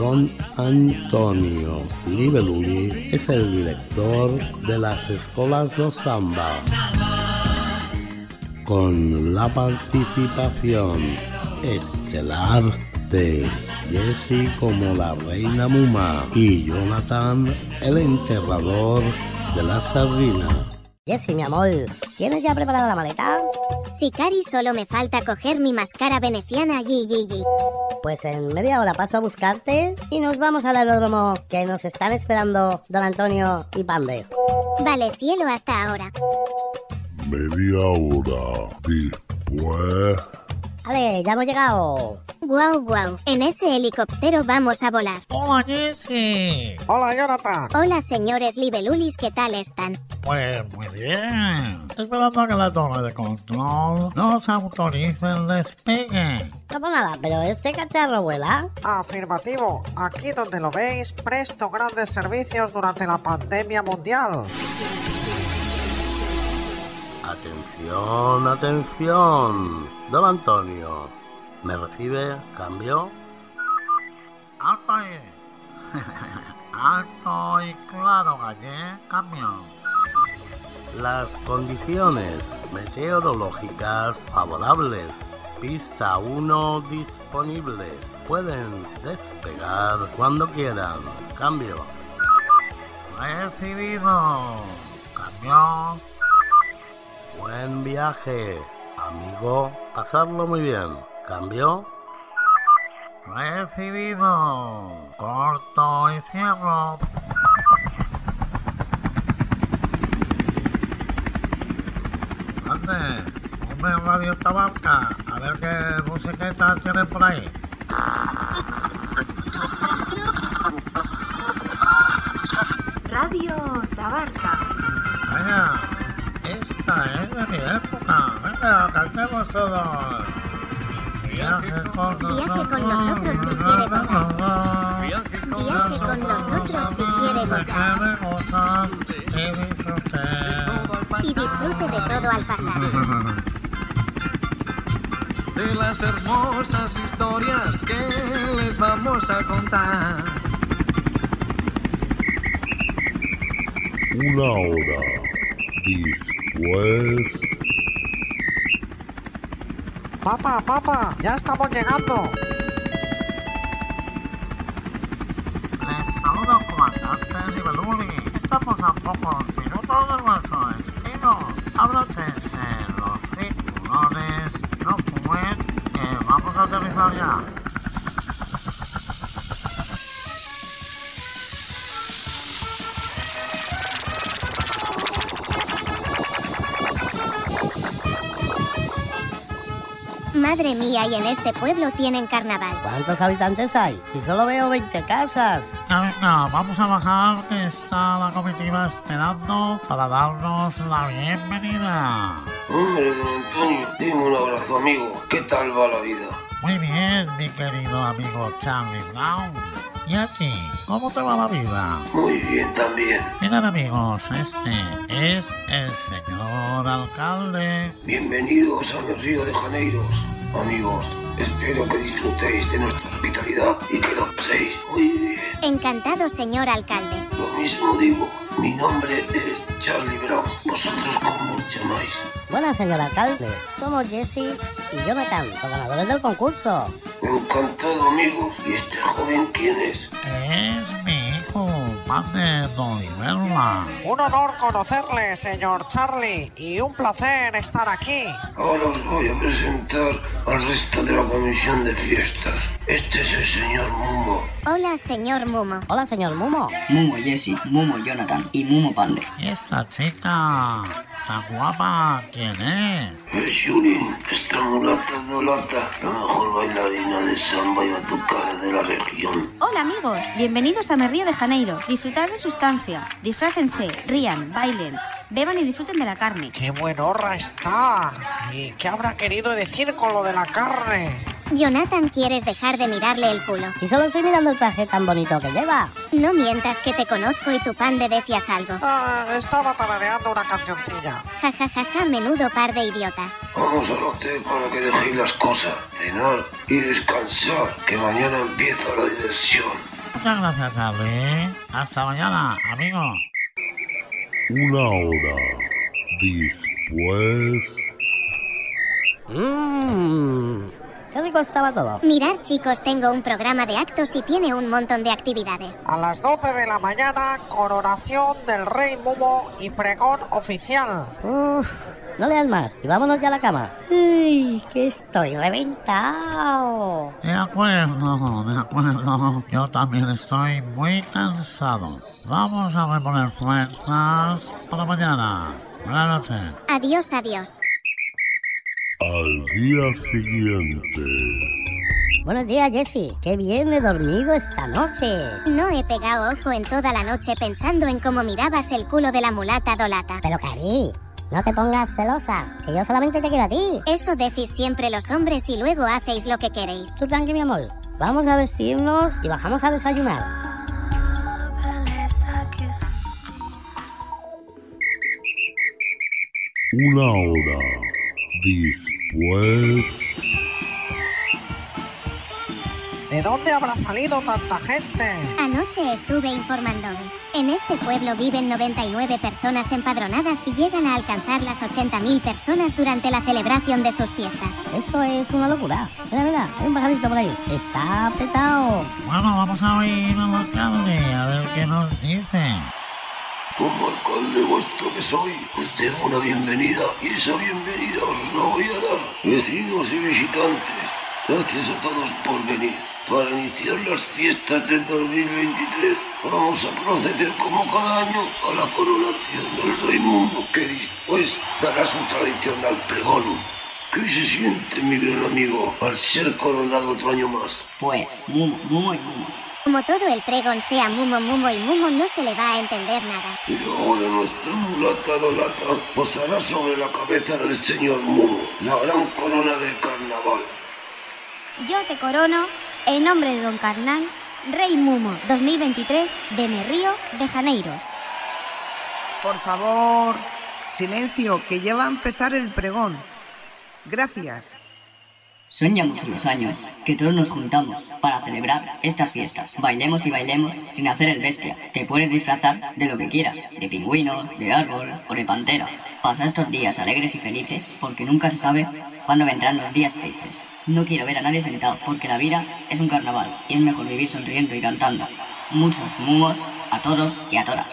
Don Antonio Libeluli es el director de las escuelas de samba. Con la participación estelar de Jessie como la reina Muma y Jonathan el enterrador de la sardina. Jessie, mi amor, ¿tienes ya preparada la maleta? Si Cari solo me falta coger mi máscara veneciana Gigi. Pues en media hora paso a buscarte y nos vamos al aeródromo que nos están esperando Don Antonio y Pande. Vale, cielo hasta ahora. Media hora después. Vale, ya hemos llegado. Guau, guau. En ese helicóptero vamos a volar. Hola Jesse. Hola Jonathan. Hola, señores Libelulis, ¿qué tal están? Pues muy bien. Esperando a que la torre de control nos autorice el despegue. No por nada, pero este cacharro vuela. Afirmativo. Aquí donde lo veis, presto grandes servicios durante la pandemia mundial. Atención, atención. Don Antonio, ¿me recibe? ¿Cambio? Alto ahí. Alto y claro, gallé. Cambio. Las condiciones meteorológicas favorables. Pista 1 disponible. Pueden despegar cuando quieran. Cambio. Recibido. Cambio. Buen viaje, amigo. Pasarlo muy bien. Cambio. Recibido. Corto y cierro. Ande, hombre Radio Tabarca, a ver qué musiqueta tienen por ahí. Radio Tabarca. Esta es de mi época. Venga, cantemos todos. Viaje con Viaje con nosotros si quiere volar. Viaje con nosotros si quiere volar. gozar y disfrute. Y disfrute de todo al pasar. de las hermosas historias que les vamos a contar. Una hora después. Papá, papá, ya estamos llegando. Les saluda comandante Niveluli. Estamos a pocos minutos Madre mía, y en este pueblo tienen carnaval. ¿Cuántos habitantes hay? Si solo veo 20 casas. Venga, vamos a bajar que está la comitiva esperando para darnos la bienvenida. Hombre, don Antonio, dime un abrazo, amigo. ¿Qué tal va la vida? Muy bien, mi querido amigo Charlie Brown. ¿Y a ti? ¿Cómo te va la vida? Muy bien también. Mirad amigos, este es el señor alcalde. Bienvenidos a mi Río de Janeiros. Amigos, espero que disfrutéis de nuestra hospitalidad y que lo paséis muy bien. Encantado, señor alcalde. Lo mismo digo, mi nombre es Charlie Brown. ¿Vosotros cómo os llamáis? Buenas, señor alcalde. Somos Jesse y Jonathan, los ganadores del concurso. Encantado, amigos. ¿Y este joven quién es? Es mi Un honor conocerle, señor Charlie, y un placer estar aquí. Ahora os voy a presentar al resto de la comisión de fiestas. Este es el señor Mumo. Hola, señor Mumo. Hola, señor Mumo. Mumo Jesse, Mumo Jonathan y Mumo Pande. ¿Y esta chica tan guapa quién es? Es Yurin, esta mulata dolata, la mejor bailarina de samba y batucada de la región. Hola amigos, bienvenidos a Me Río de Janeiro. Disfrutad de su estancia. Disfrácense, rían, bailen, beban y disfruten de la carne. ¡Qué buenorra está! ¿Y qué habrá querido decir con lo de la carne? Jonathan, ¿quieres dejar de mirarle el culo? Si solo estoy mirando el traje tan bonito que lleva. No mientas que te conozco y tu pan de decías algo. Ah, estaba tarareando una cancioncilla. Ja, ja, ja, ja, menudo par de idiotas. Vamos al hotel para que dejéis las cosas, cenar y descansar, que mañana empieza la diversión. Muchas gracias, Charlie. Hasta mañana, amigo. Una hora después. Mmm. Qué rico estaba todo. Mirad, chicos, tengo un programa de actos y tiene un montón de actividades. A las 12 de la mañana, coronación del rey Mumo y pregón oficial. Uf, no leas más y vámonos ya a la cama. Uy, que estoy reventado. De acuerdo, de acuerdo. Yo también estoy muy cansado. Vamos a reponer fuerzas para mañana. Buenas noches. Adiós, adiós. Al día siguiente. Buenos días, Jesse. Qué bien he dormido esta noche. No he pegado ojo en toda la noche pensando en cómo mirabas el culo de la mulata dolata. Pero, Cari, no te pongas celosa, que yo solamente te quiero a ti. Eso decís siempre los hombres y luego hacéis lo que queréis. Tú tranqui, mi amor. Vamos a vestirnos y bajamos a desayunar. Una hora después. ¿De dónde habrá salido tanta gente? Anoche estuve informándome. En este pueblo viven 99 personas empadronadas y llegan a alcanzar las 80.000 personas durante la celebración de sus fiestas. Esto es una locura. Mira, mira, hay un pajarito por ahí. Está apretado. Bueno, vamos a oír al alcalde a ver qué nos dice. Como alcalde vuestro que soy, os debo una bienvenida y esa bienvenida os la voy a dar, vecinos y visitantes. Gracias a todos por venir. Para iniciar las fiestas del 2023 vamos a proceder como cada año a la coronación del rey Mundo que después dará su tradicional pregón. ¿Qué se siente, mi gran amigo, al ser coronado otro año más? Pues, Mumo, Mumo y Mumo. Como todo el pregón sea mumo, mumo y mumo, no se le va a entender nada. Y ahora nuestra mulata dolata posará sobre la cabeza del señor Mumo la gran corona del carnaval. Yo te corono en nombre de Don Carnán, Rey Mumo 2023 de Me Río de Janeiro. Por favor, silencio, que ya va a empezar el pregón. Gracias. Son ya muchos los años que todos nos juntamos para celebrar estas fiestas. Bailemos y bailemos sin hacer el bestia. Te puedes disfrazar de lo que quieras, de pingüino, de árbol o de pantera. Pasa estos días alegres y felices porque nunca se sabe cuándo vendrán los días tristes. No quiero ver a nadie sentado porque la vida es un carnaval y es mejor vivir sonriendo y cantando. Muchos mumos a todos y a todas.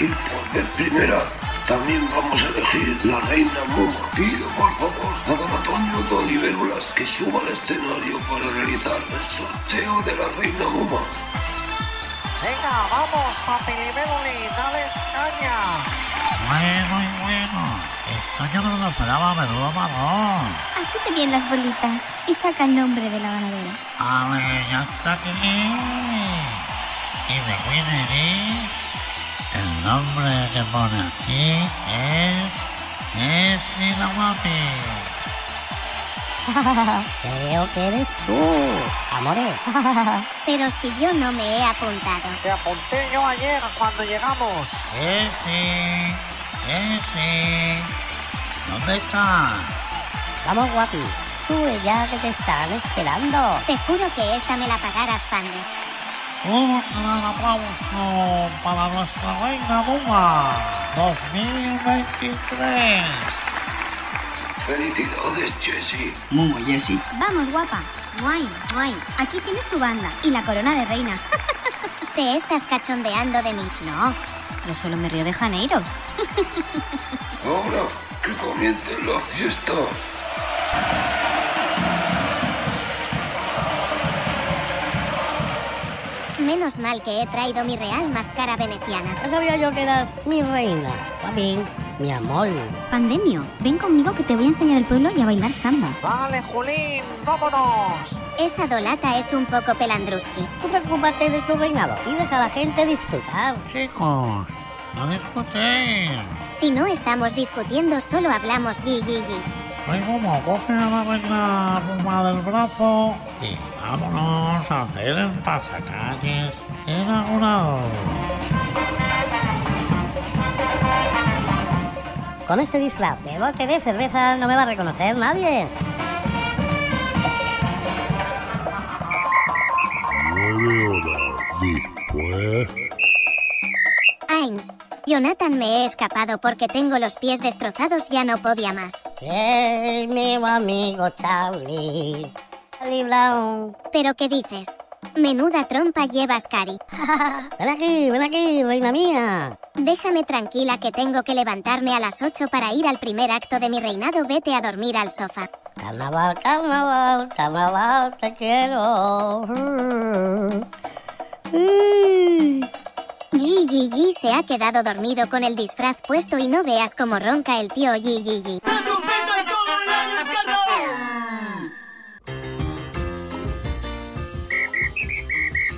Y vez primera también vamos a elegir la reina Muma. Pido por favor a don Antonio de Oliverulas que suba al escenario para realizar el sorteo de la reina Muma. Venga, vamos, papilibeluli, dales caña. Bueno y bueno. Esto yo no me lo esperaba, menudo marrón. Agite bien las bolitas y saca el nombre de la ganadera. A ver, ya está aquí. Y winner is... El nombre que pone aquí es... Es la Guapi. Creo que eres tú, amore. Pero si yo no me he apuntado. Te apunté yo ayer cuando llegamos. Ese, ese. ¿Dónde está? Vamos, guapi. Sube ya que te están esperando. Te juro que esta me la pagarás, Pande. Un gran aplauso para nuestra reina Buma 2023. Felicidades, Jessie. Mumo Jessie. Vamos, guapa. Guay, guay. Aquí tienes tu banda y la corona de reina. ¿Te estás cachondeando de mí? No, yo solo me río de Janeiro. Ahora que comiencen las fiestas. Menos mal que he traído mi real máscara veneciana. No sabía yo que eras mi reina. Guapi, mi amor. Pandemio, ven conmigo que te voy a enseñar el pueblo y a bailar samba. Dale, Julín, vámonos. Esa dolata es un poco pelandruski. Tú preocúpate de tu reinado y deja a la gente disfrutar. Chicos, no discutéis. Si no estamos discutiendo, solo hablamos yi yi yi. Soy como coge a la reina Buma del brazo y vámonos a hacer el pasacalles inaugurado. Con ese disfraz de bote de cerveza no me va a reconocer nadie. Nueve horas después. Jonathan me he escapado porque tengo los pies destrozados, ya no podía más. ¡Ey, mi amigo Charlie! Charlie Brown. ¿Pero qué dices? Menuda trompa llevas, Cari. Ven aquí, ven aquí, reina mía. Déjame tranquila que tengo que levantarme a las 8 para ir al primer acto de mi reinado. Vete a dormir al sofá. Carnaval, carnaval, carnaval, te quiero. Yi se ha quedado dormido con el disfraz puesto y no veas cómo ronca el tío Yi.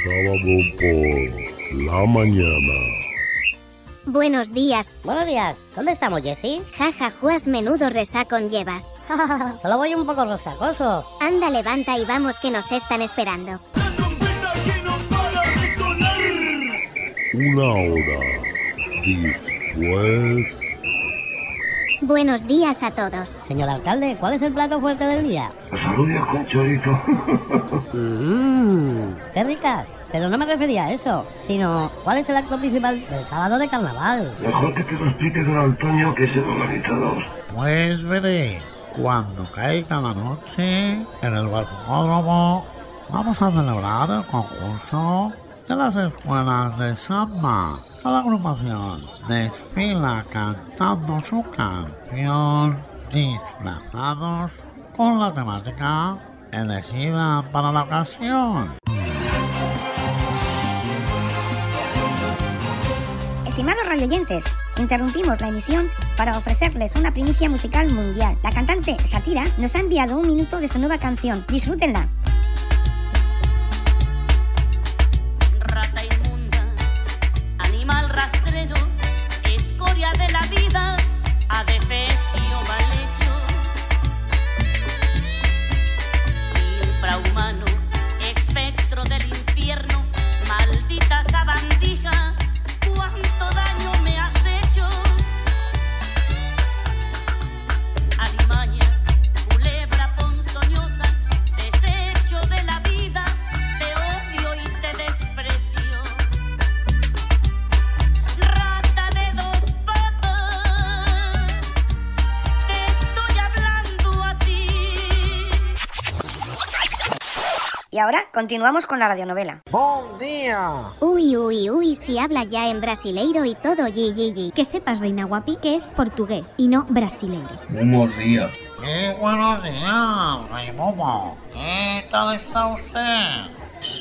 Sábado por la mañana. Buenos días. Buenos días. ¿Dónde estamos, Jessie? Jaja, juas menudo resacón llevas. Solo voy un poco rosacoso. Anda, levanta y vamos que nos están esperando. Una hora después. Buenos días a todos. Señor alcalde, ¿cuál es el plato fuerte del día? Las alubias con chorizo. Mmm, qué ricas. Pero no me refería a eso, sino ¿cuál es el acto principal del sábado de carnaval? Mejor que te lo explique don Antonio, que es el organizador. Pues veréis, cuando caiga la noche, en el balcódromo, vamos a celebrar el concurso de las escuelas de samba. Cada agrupación desfila cantando su canción, disfrazados con la temática elegida para la ocasión. Estimados radioyentes, interrumpimos la emisión para ofrecerles una primicia musical mundial. La cantante Satira nos ha enviado un minuto de su nueva canción. Disfrútenla. Ahora continuamos con la radionovela. ¡Buen día! Uy, uy, uy, si habla ya en brasileiro y todo, yi, yi, yi. Que sepas, reina guapi, que es portugués y no brasileiro. Buenos días. ¡Qué buenos días, Rey Momo! ¿Qué tal está usted?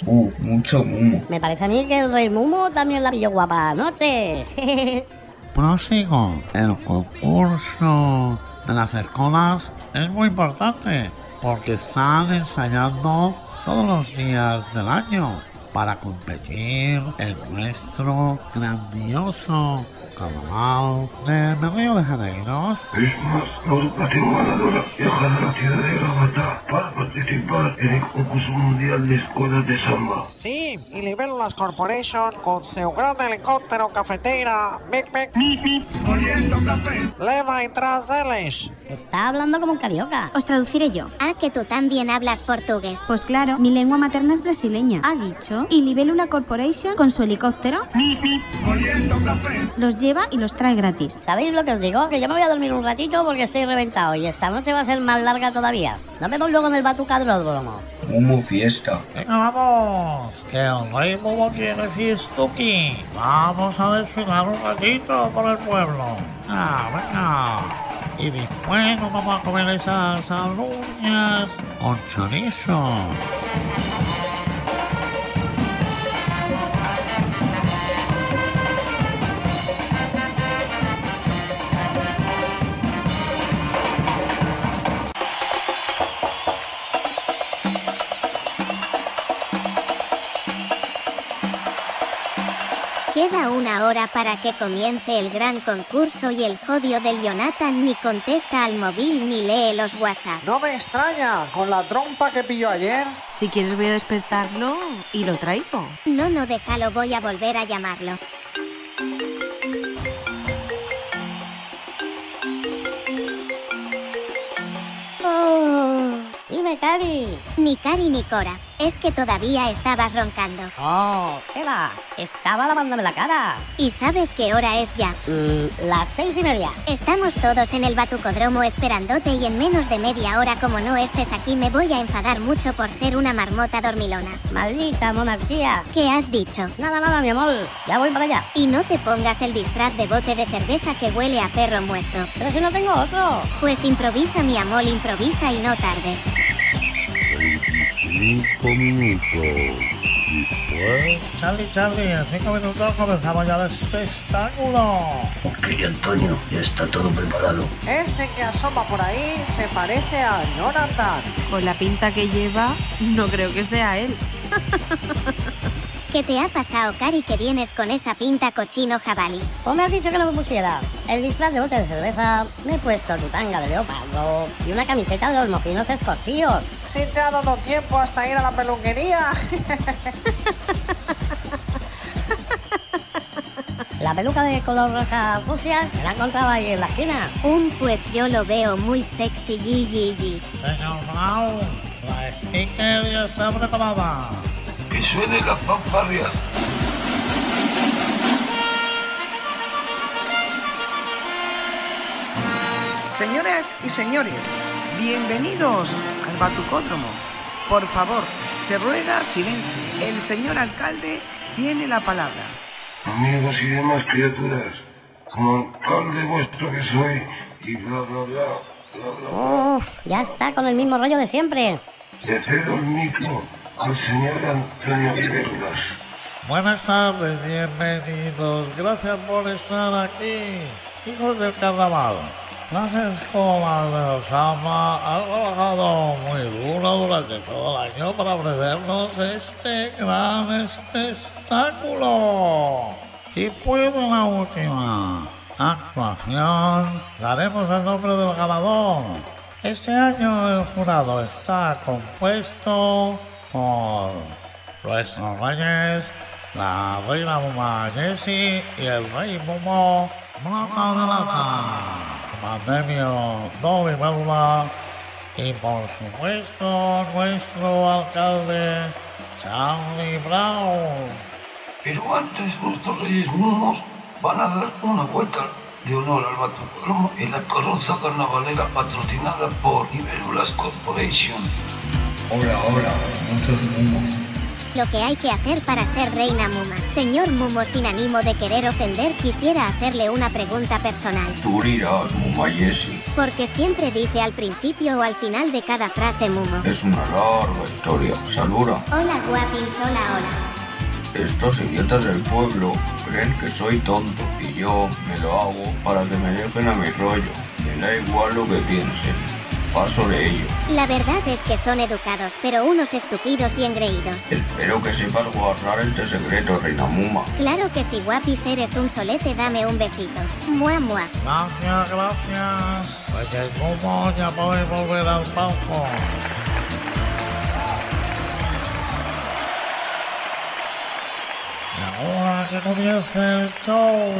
Uh, mucho humo. Me parece a mí que el rey Mumo también la pilló guapa anoche. Prosigo. El concurso de las escuelas es muy importante porque están ensayando todos los días del año para competir en nuestro grandioso carnaval de Río de Janeiro. Es más, la educación ganadora viaja a la ciudad de Gravata para participar en el concurso mundial de escuelas de samba. Sí, y Libélulas Corporation con su gran helicóptero cafetera, Mic Mic, leva y tras deles. Está hablando como un carioca. Os traduciré yo. Ah, que tú también hablas portugués. Pues claro, mi lengua materna es brasileña. Ha dicho. Y Libélula Corporation con su helicóptero los lleva y los trae gratis. ¿Sabéis lo que os digo? Que yo me voy a dormir un ratito porque estoy reventado y esta noche va a ser más larga todavía. Nos vemos luego en el Batucadródromo. Humo fiesta. Venga, vamos, que el rey Momo quiere fiestuki. Vamos a desfilar un ratito por el pueblo. Ah, venga. Y después nos vamos a comer esas aluñas con chorizo. Queda una hora para que comience el gran concurso y el jodio del Jonathan ni contesta al móvil ni lee los WhatsApp. No me extraña, con la trompa que pilló ayer. Si quieres voy a despertarlo y lo traigo. No, no, déjalo, voy a volver a llamarlo. Oh, dime, Cari. Ni Cari ni Cora, es que todavía estabas roncando. Oh, ¿qué va? Estaba lavándome la cara. ¿Y sabes qué hora es ya? Mm, las seis y media. Estamos todos en el batucodromo esperándote y en menos de media hora como no estés aquí me voy a enfadar mucho por ser una marmota dormilona. Maldita monarquía. ¿Qué has dicho? Nada, nada, mi amor. Ya voy para allá. Y no te pongas el disfraz de bote de cerveza que huele a perro muerto. Pero si no tengo otro. Pues improvisa mi amor, improvisa y no tardes. 25 minutos. Después. Charlie, Charlie, en cinco minutos comenzamos ya el espectáculo. Ok, Antonio, ya está todo preparado. Ese que asoma por ahí se parece a Jonathan. Con la pinta que lleva, no creo que sea él. ¿Qué te ha pasado, Cari, que vienes con esa pinta cochino jabalí? ¿Cómo me has dicho que no me pusiera? El disfraz de bote de cerveza, me he puesto tu tanga de leopardo y una camiseta de los mojinos escocíos. Si te ha dado tiempo hasta ir a la peluquería. La peluca de color rosa fucsia me la encontraba ahí en la esquina. Un pues yo lo veo muy sexy, yi. Señor Brown, la speaker ya está preparada. Que suenen las fanfarrias. Señoras y señores, bienvenidos al Batucódromo. Por favor, se ruega silencio. El señor alcalde tiene la palabra. Amigos y demás criaturas, como alcalde vuestro que soy, y bla bla bla, bla bla. Uf, ya está con el mismo rollo de siempre. Le cedo el micro al señor Antonio. Buenas tardes, bienvenidos. Gracias por estar aquí. Hijos del carnaval. Las escuelas de Osama han trabajado muy duro durante todo el año para ofrecernos este gran espectáculo. Pues en la última actuación daremos el nombre del ganador. Este año el jurado está compuesto por nuestros reyes, la reina Muma Jessie y el rey Momo Blanca de Lata. Pandemio Dolly Melba y por supuesto nuestro alcalde Charlie Brown. Pero antes nuestros reyes mumos van a dar una vuelta de honor al Batucódromo en la carroza carnavalera patrocinada por Iberulas Corporation. Hola, hola, muchos mumos. Lo que hay que hacer para ser reina Muma. Señor Mumo, sin ánimo de querer ofender, quisiera hacerle una pregunta personal. Tú dirás, Muma Jessie. Porque siempre dice al principio o al final de cada frase Mumo. Es una larga historia. Saluda. Hola guapins, hola, hola. Estos idiotas del pueblo creen que soy tonto y yo me lo hago para que me dejen a mi rollo. Me da igual lo que piensen. Paso de ello. La verdad es que son educados, pero unos estúpidos y engreídos. Espero que sepas guardar este secreto, Reina Muma. Claro que si guapis eres un solete, dame un besito. Mua, mua. Gracias, gracias. Reyes Momo, ya podéis volver al palco. Y ahora que comience el show.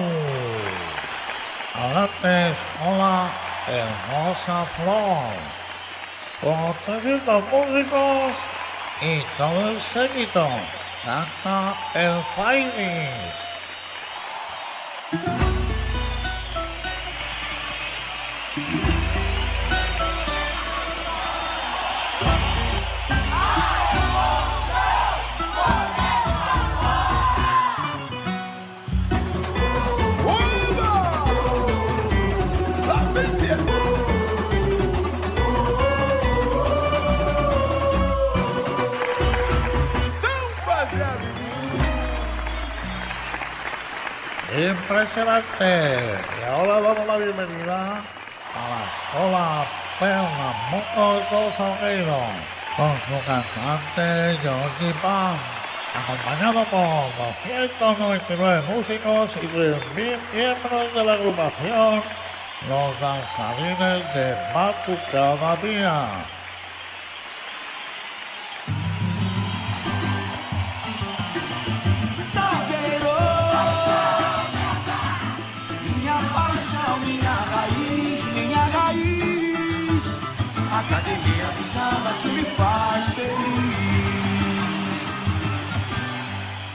Adelante, hola, hermosa flor. Con 300 músicos y todo el séquito. Canta el Fairis. Impresionante. Y ahora damos la bienvenida a la escuela Perna Mocos dos Salgueiros con su cantante Georgie Pan, acompañado por 299 músicos y 3.000 miembros de la agrupación Los Danzarines de Batucada Día. Academia do samba que me faz feliz.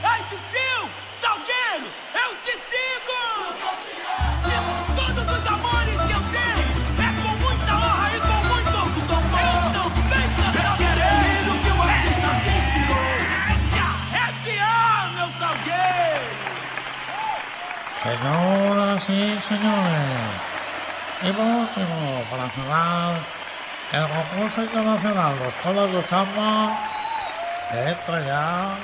Ai, Cecil, Salgueiro, eu te sigo! Todos os amores que eu tenho é com muita honra e com muito orgulho. Eu não sei saber querido que o artista te ensinou. S.A., meu Salgueiro! Señoras y señores, y por último, para cerrar, el concurso internacional de escuelas de samba entra ya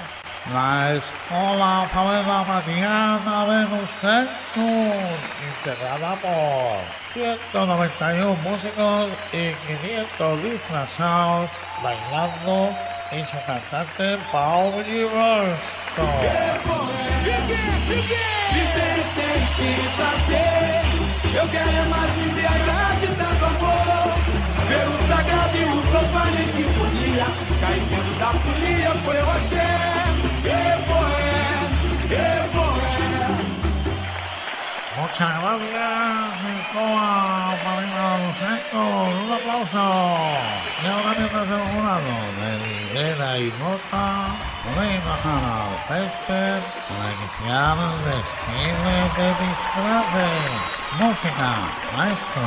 la Escuela Favela Mariana Venus Centrum, integrada por 191 músicos y 500 disfrazados bailando y su cantante Paulo Gilberto. E. Eu quero é mais sinfonia. Cair dentro da folia foi o axé. Evoé, evoé. Muchas gracias, Nicola Marina Centro. Un aplauso. Y ahora mientras el jurado de Rivera y Nota puede bajar al césped para iniciar el desfile de disfraces. Música, maestro.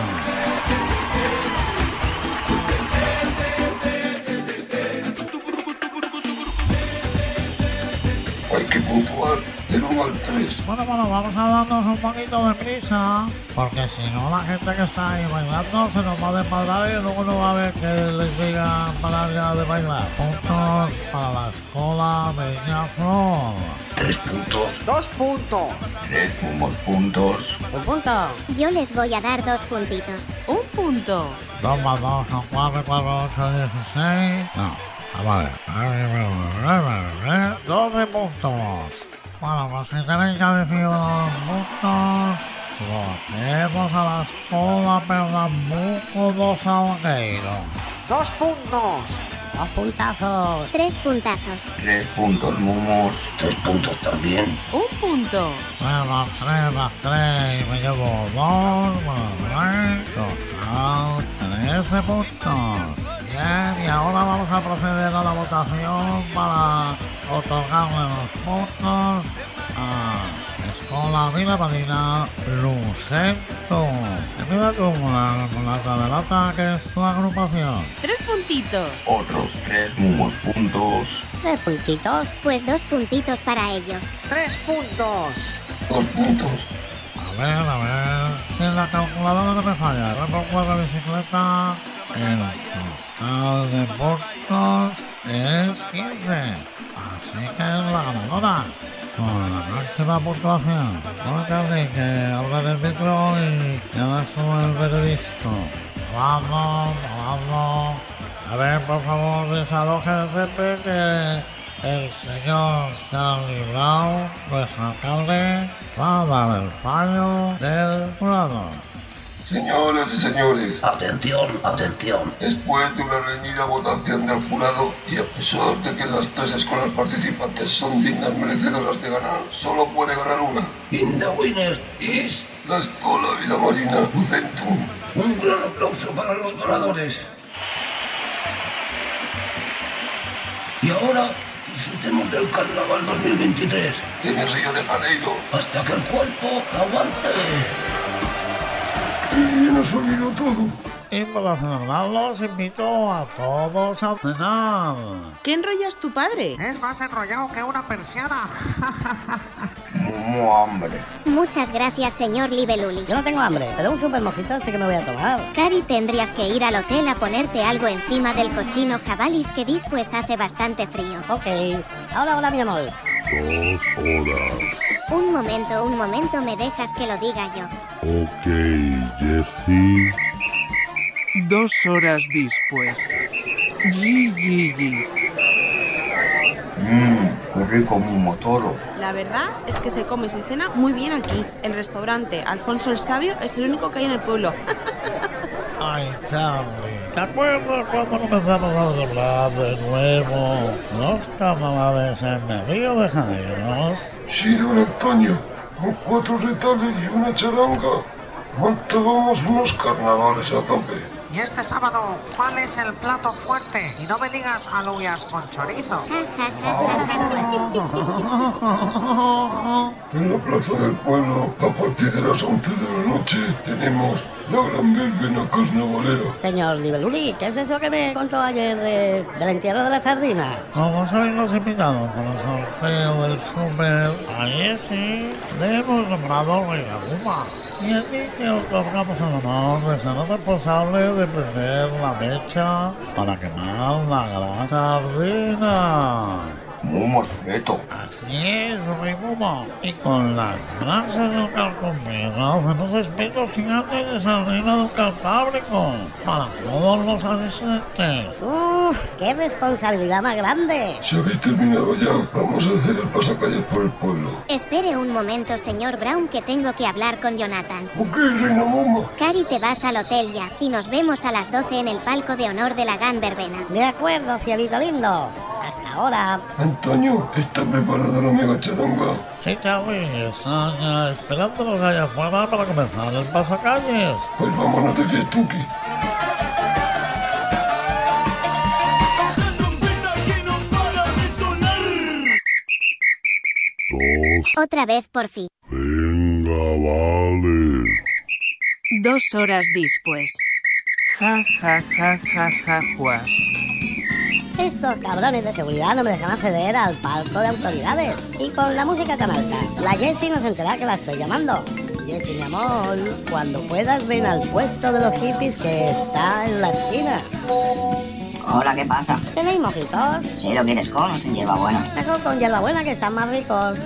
Hay que puntuar del 1 al 3. Bueno, bueno, vamos a darnos un poquito de prisa, porque si no la gente que está ahí bailando se nos va a desmadrar y luego no va a ver que les digan parar ya de bailar. Puntos para la escuela Bella Flor. 3 puntos. Dos puntos. 3 mumos puntos. Un punto. Yo les voy a dar dos puntitos. Un punto. 2 más 2 son 4, 4, 8, 16. No, vamos a ver. 12 puntos. Bueno, pues si tenéis ya decidido los puntos, votemos a la escuela Pernambuco dos Salgueiro. Dos puntos. Dos puntazos. Tres puntazos. 3 puntos mumos. 3 puntos también. Un punto. 3 más 3 más 3 me llevo 2 más 3, total 13 puntos. Bien, y ahora vamos a proceder a la votación para otorgarle los puntos a con la amiga marina Lucento. Empieza tú, la, la taberata, que es la agrupación. Tres puntitos. Otros tres mumos puntos. ¿Tres puntitos? Pues dos puntitos para ellos. Tres puntos. Dos puntos. A ver, a ver. Si en la calculadora no me falla, repongo la bicicleta. El de puntos es 15. Así que es la ganadora. Con la máxima puntuación. Porque que habla del micro y ya sube el veredicto. Vamos, vamos. A ver, por favor, desalójense que el señor Charlie Brown, nuestro alcalde, va a dar el fallo del jurado. Señoras y señores, Atención, atención. después de una reñida votación del jurado y a pesar de que las tres escuelas participantes son dignas merecedoras de ganar, solo puede ganar una. In the winner is La Escuela Vida Marina Lucentum. un gran aplauso para los ganadores. Y ahora disfrutemos del Carnaval 2023 En el Río de Janeiro. hasta que el cuerpo aguante. Y todo. Y para celebrarlo, os invito a todos a cenar. ¿Qué enrollas tu padre? Es más enrollado que una persiana. Mumo hambre. Muchas gracias, señor Libeluli. Yo no tengo hambre, pero un super mojito sí que me voy a tomar. Cari, tendrías que ir al hotel a ponerte algo encima del cochino jabalis que después hace bastante frío. Ok, ahora hola mi amor. Dos horas. Un momento, un momento, me dejas que lo diga yo. Ok, Jessie. Dos horas después. Yi. Mmm, qué rico mumo toro. La verdad es que se come y se cena muy bien aquí. El restaurante Alfonso el Sabio es el único que hay en el pueblo. Ay, Charlie, ¿te acuerdas cuando comenzamos a celebrar de nuevo los carnavales en el Río de Janeiro? Sí, don Antonio. Con cuatro retales y una charanga. Montábamos unos carnavales a tope. Y este sábado, ¿cuál es el plato fuerte? Y no me digas alubias con chorizo. En la plaza del pueblo, a partir de las 11 de la noche, tenemos Señor Libeluli, ¿qué es eso que me contó ayer de, del entierro de la sardina? Como sois los invitados para el sorteo del super, ahí sí, le hemos nombrado Rey. Y aquí te otorgamos el honor de ser responsable de prender la mecha para quemar la gran sardina. Mumo sujeto. Así es, Rey Mumo. Y con las brasas del carcomero hacemos espetos gigantes de sardina del Cantábrico para todos los asistentes. ¡Uf! ¡Qué responsabilidad más grande! Si habéis terminado ya, vamos a hacer el pasacalles por el pueblo. Espere un momento, señor Brown, que tengo que hablar con Jonathan. Ok, reina Momo. Cari, te vas al hotel ya y nos vemos a las 12 en el palco de honor de la gran verbena. De acuerdo, cielito lindo. Hasta ahora. Antonio, ¿está preparada la mega charanga? Sí, Charlie, están ya esperándonos allá afuera para comenzar el pasacalles. Pues vámonos de fiestuki. Dos. Otra vez por fin. Venga, vale. Dos horas después. Ja, ja, ja, ja, ja, ja. Estos cabrones de seguridad no me dejan acceder al palco de autoridades. Y con la música tan alta, la Jessie no se entera que la estoy llamando. Jessie, mi amor, cuando puedas ven al puesto de los hippies que está en la esquina. Hola, ¿qué pasa? ¿Tenéis mojitos? Si lo quieres con o sin hierbabuena. Mejor con hierbabuena que están más ricos.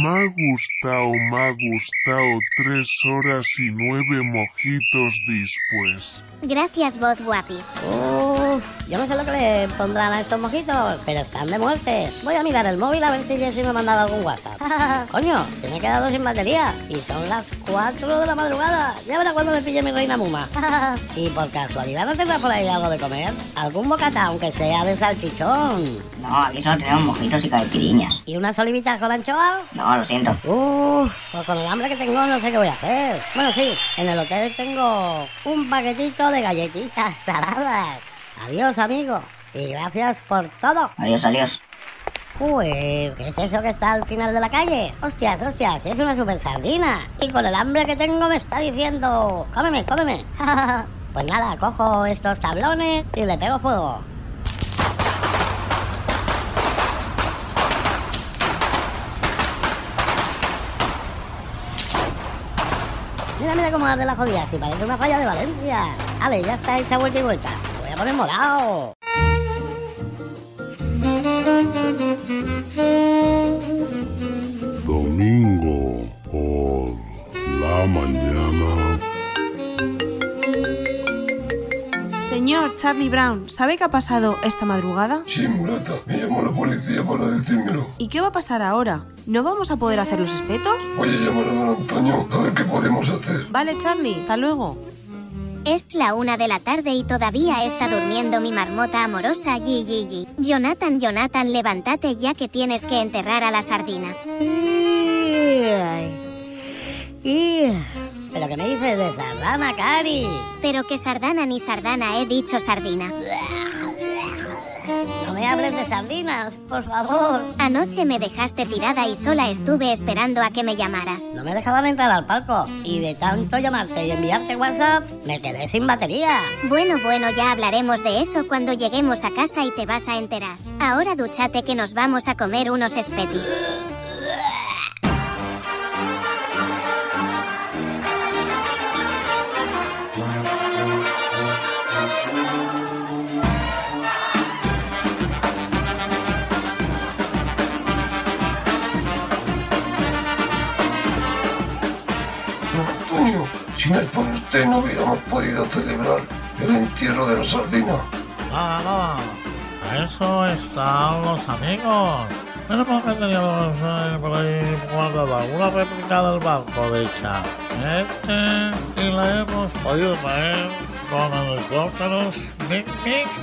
Me ha gustado, me ha gustado tres horas y nueve mojitos después. Gracias, voz guapis. Uf, yo no sé lo que le pondrán a estos mojitos, pero están de muerte. Voy a mirar el móvil a ver si Jessie me ha mandado algún WhatsApp. Coño, se me he quedado sin batería. Y son las 4 de la madrugada. Ya verá cuando me pille mi reina Muma. y por casualidad no tendrá por ahí algo de comer. Algún bocata, aunque sea de salchichón. No, aquí solo tenemos mojitos y caipiriñas. ¿Y unas olivitas con anchoa? No, lo siento. Uf, pues con el hambre que tengo no sé qué voy a hacer. Bueno, sí, en el hotel tengo un paquetito de galletitas saladas. Adiós, amigo. Y gracias por todo. Adiós, adiós. Uy, ¿qué es eso que está al final de la calle? Hostias, hostias, es una super sardina. Y con el hambre que tengo me está diciendo, cómeme, cómeme. pues nada, cojo estos tablones y le pego fuego. Mira, mira cómo hace la jodida, si parece una falla de Valencia. Vale, ya está hecha vuelta y vuelta. Voy a poner morado. Señor Charlie Brown, ¿sabe qué ha pasado esta madrugada? Sí, mulata, me llamó la policía para decírmelo. ¿Y qué va a pasar ahora? ¿No vamos a poder hacer los espetos? Voy a llamar a don Antonio a ver qué podemos hacer. Vale, Charlie, hasta luego. Es la una de la tarde y todavía está durmiendo mi marmota amorosa Gigi. Jonathan, Jonathan, levántate ya que tienes que enterrar a la sardina. ¿Pero qué me dices de sardana, Cari? Pero que sardana ni sardana, he dicho sardina. No me hables de sardinas, por favor. Anoche me dejaste tirada y sola estuve esperando a que me llamaras. No me dejaban entrar al palco y de tanto llamarte y enviarte WhatsApp me quedé sin batería. Bueno, bueno, ya hablaremos de eso cuando lleguemos a casa y te vas a enterar. Ahora duchate que nos vamos a comer unos espetis. Usted no hubiéramos podido celebrar el entierro de la sardina. Nada, nada. A eso están los amigos. Pero porque teníamos eh, por ahí guardada una réplica del barco de Este y la hemos podido traer con helicópteros. Mic,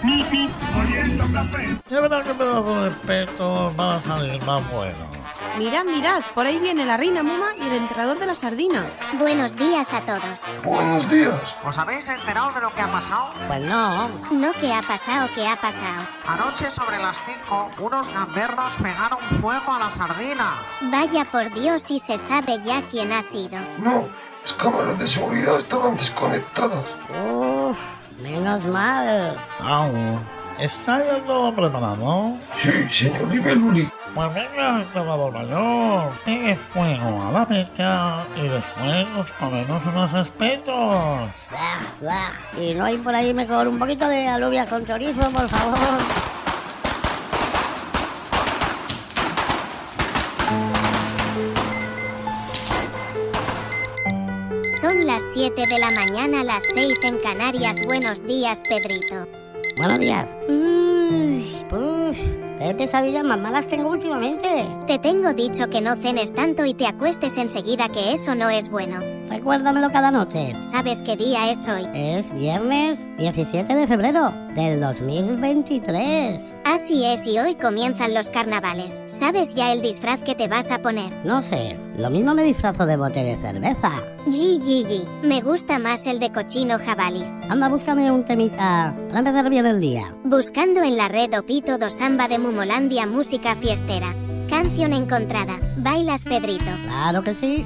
mic, mic, Oliendo café. De verdad que pedazos de respeto van a salir más buenos. Mirad, mirad, por ahí viene la reina Muma y el enterrador de la sardina. Buenos días a todos. Buenos días. ¿Os habéis enterado de lo que ha pasado? Pues no. No que ha pasado, que ha pasado. Anoche sobre las 5, unos gamberros pegaron fuego a la sardina. Vaya por Dios y se sabe ya quién ha sido. No, las cámaras de seguridad estaban desconectadas. Uf, menos mal. Aún. ¿Está ya todo preparado? Sí, señor Ibeluli. Pues venga, enterrador mayor. Pegue fuego a la mecha y después nos comemos unos espetos. Y no hay por ahí mejor un poquito de alubias con chorizo, por favor. Son las 7 de la mañana, las 6 en Canarias. Buenos días, Pedrito. Buenos días. Uy, uf, qué pesadillas más malas tengo últimamente. Te tengo dicho que no cenes tanto y te acuestes enseguida, que eso no es bueno. Recuérdamelo cada noche. ¿Sabes qué día es hoy? Es viernes 17 de febrero del 2023. Así es, y hoy comienzan los carnavales. ¿Sabes ya el disfraz que te vas a poner? No sé, lo mismo me disfrazo de bote de cerveza. Gigi, me gusta más el de cochino jabalis. Anda, búscame un temita para empezar bien el día. Buscando en la red Opito do Samba de Mumolandia música fiestera. Canción encontrada. ¿Bailas, Pedrito? Claro que sí.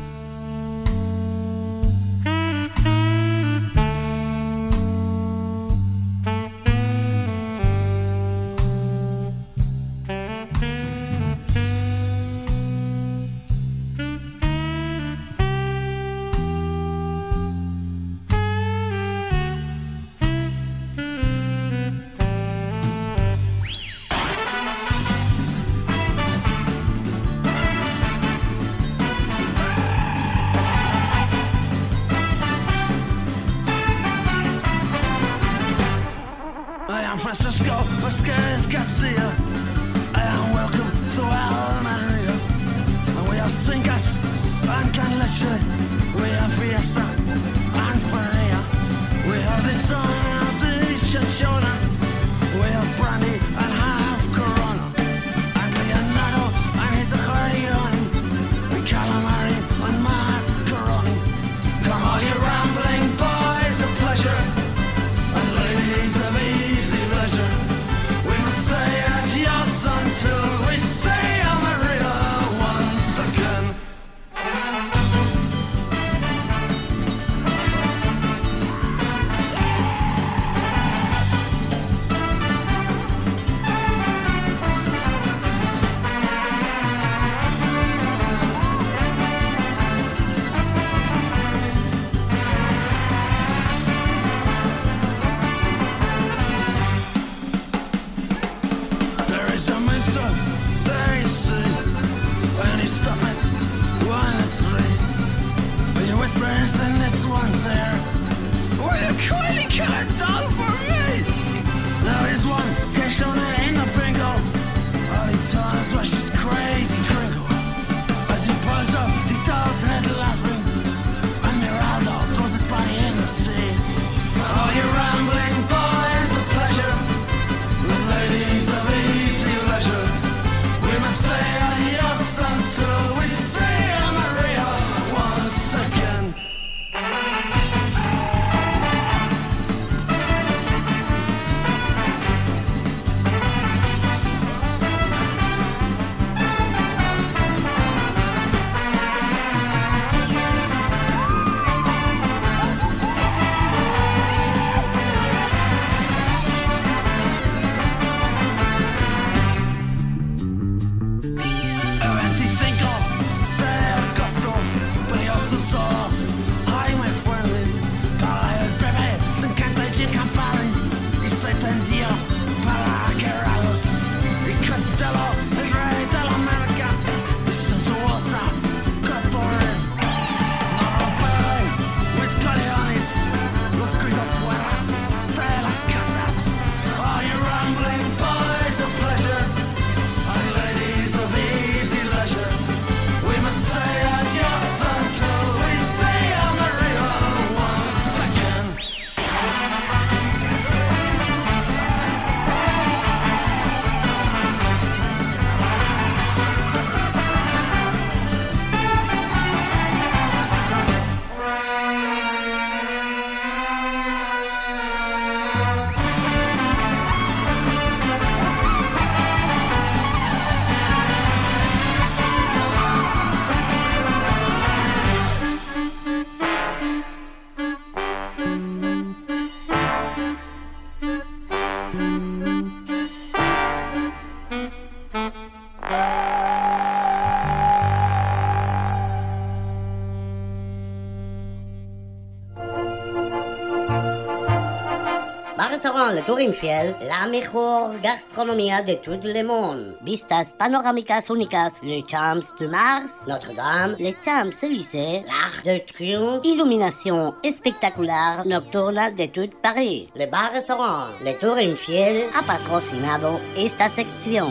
Bar-restaurant Le Tour Infiel, la mejor gastronomía de todo le monde. Vistas panorámicas únicas, le Champs de Mars, Notre-Dame, les Champs-Élysées, l'Arc de Triomphe, iluminación espectacular nocturna de tout Paris. Le Bar-restaurant Le Tour Infiel ha patrocinado esta sección.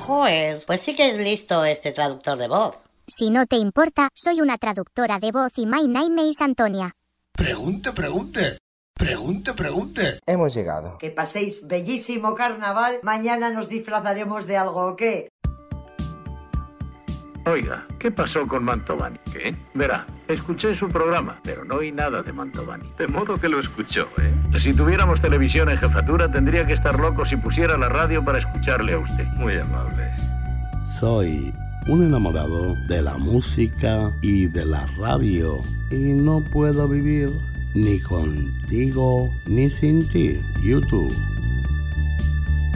Joder, pues sí que es listo este traductor de voz. Si no te importa, soy una traductora de voz y my name is Antonia. Pregunte, pregunte. Pregunte, pregunte. Hemos llegado. Que paséis bellísimo carnaval. Mañana nos disfrazaremos de algo, ¿o qué? Oiga, ¿qué pasó con Mantovani? ¿Qué? Verá, escuché su programa, pero no oí nada de Mantovani. De modo que lo escuchó, ¿eh? Si tuviéramos televisión en jefatura, tendría que estar loco si pusiera la radio para escucharle a usted. Muy amable. Soy un enamorado de la música y de la radio y no puedo vivir ni contigo ni sin ti. YouTube.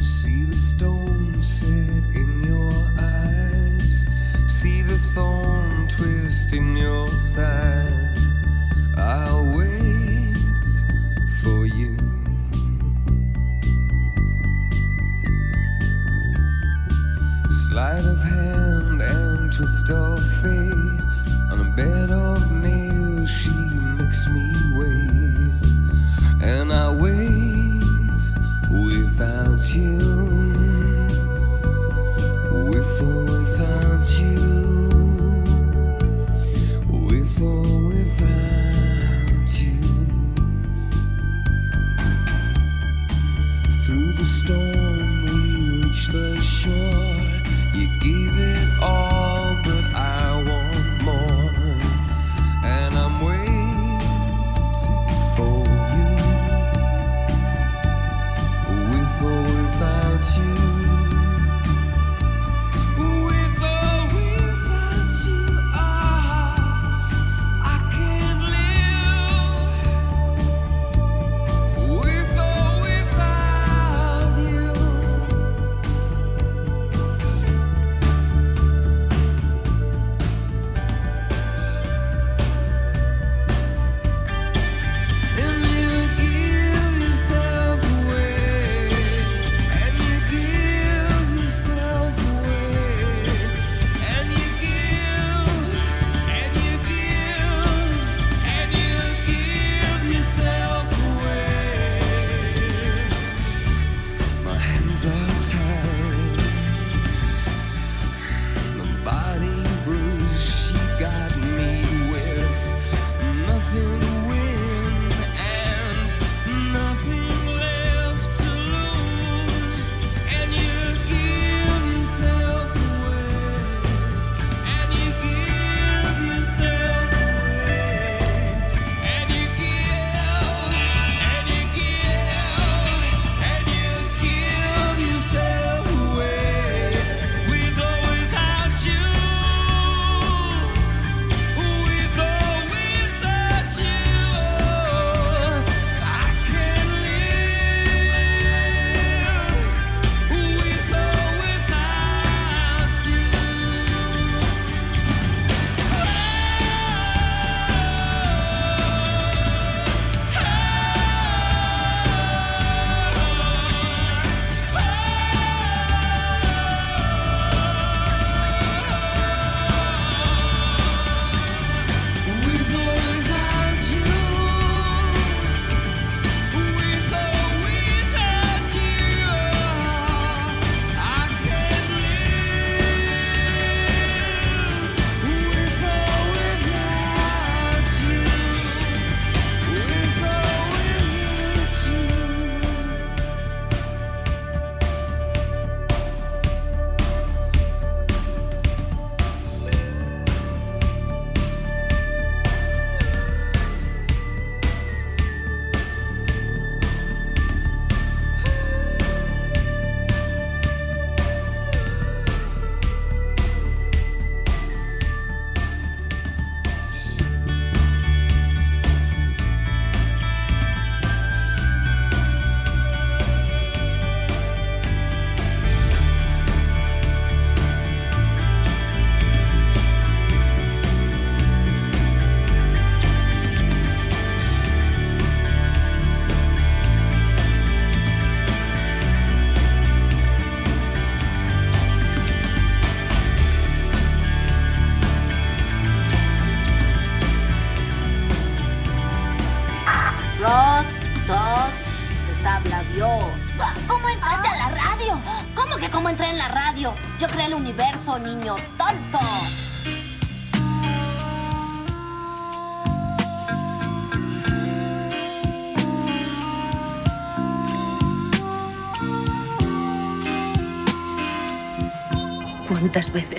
See the stone set in your eyes. See the thorn twist in your side. I'll wait for you. Sleight of hand and twist of fate. On a bed of And I wait without you. With or without you. With or without you. Through the storm, we reach the shore. You gave it all,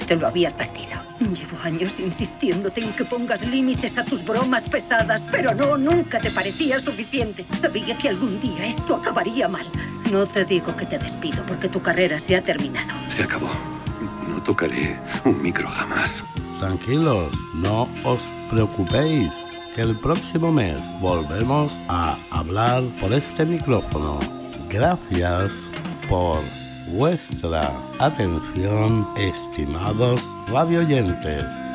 te lo había advertido? Llevo años insistiéndote en que pongas límites a tus bromas pesadas, pero no, nunca te parecía suficiente. Sabía que algún día esto acabaría mal. No te digo que te despido porque tu carrera se ha terminado. Se acabó. No tocaré un micro jamás. Tranquilos, no os preocupéis, que el próximo mes volvemos a hablar por este micrófono. Gracias por vuestra atención, estimados radioyentes.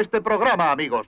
Este programa, amigos.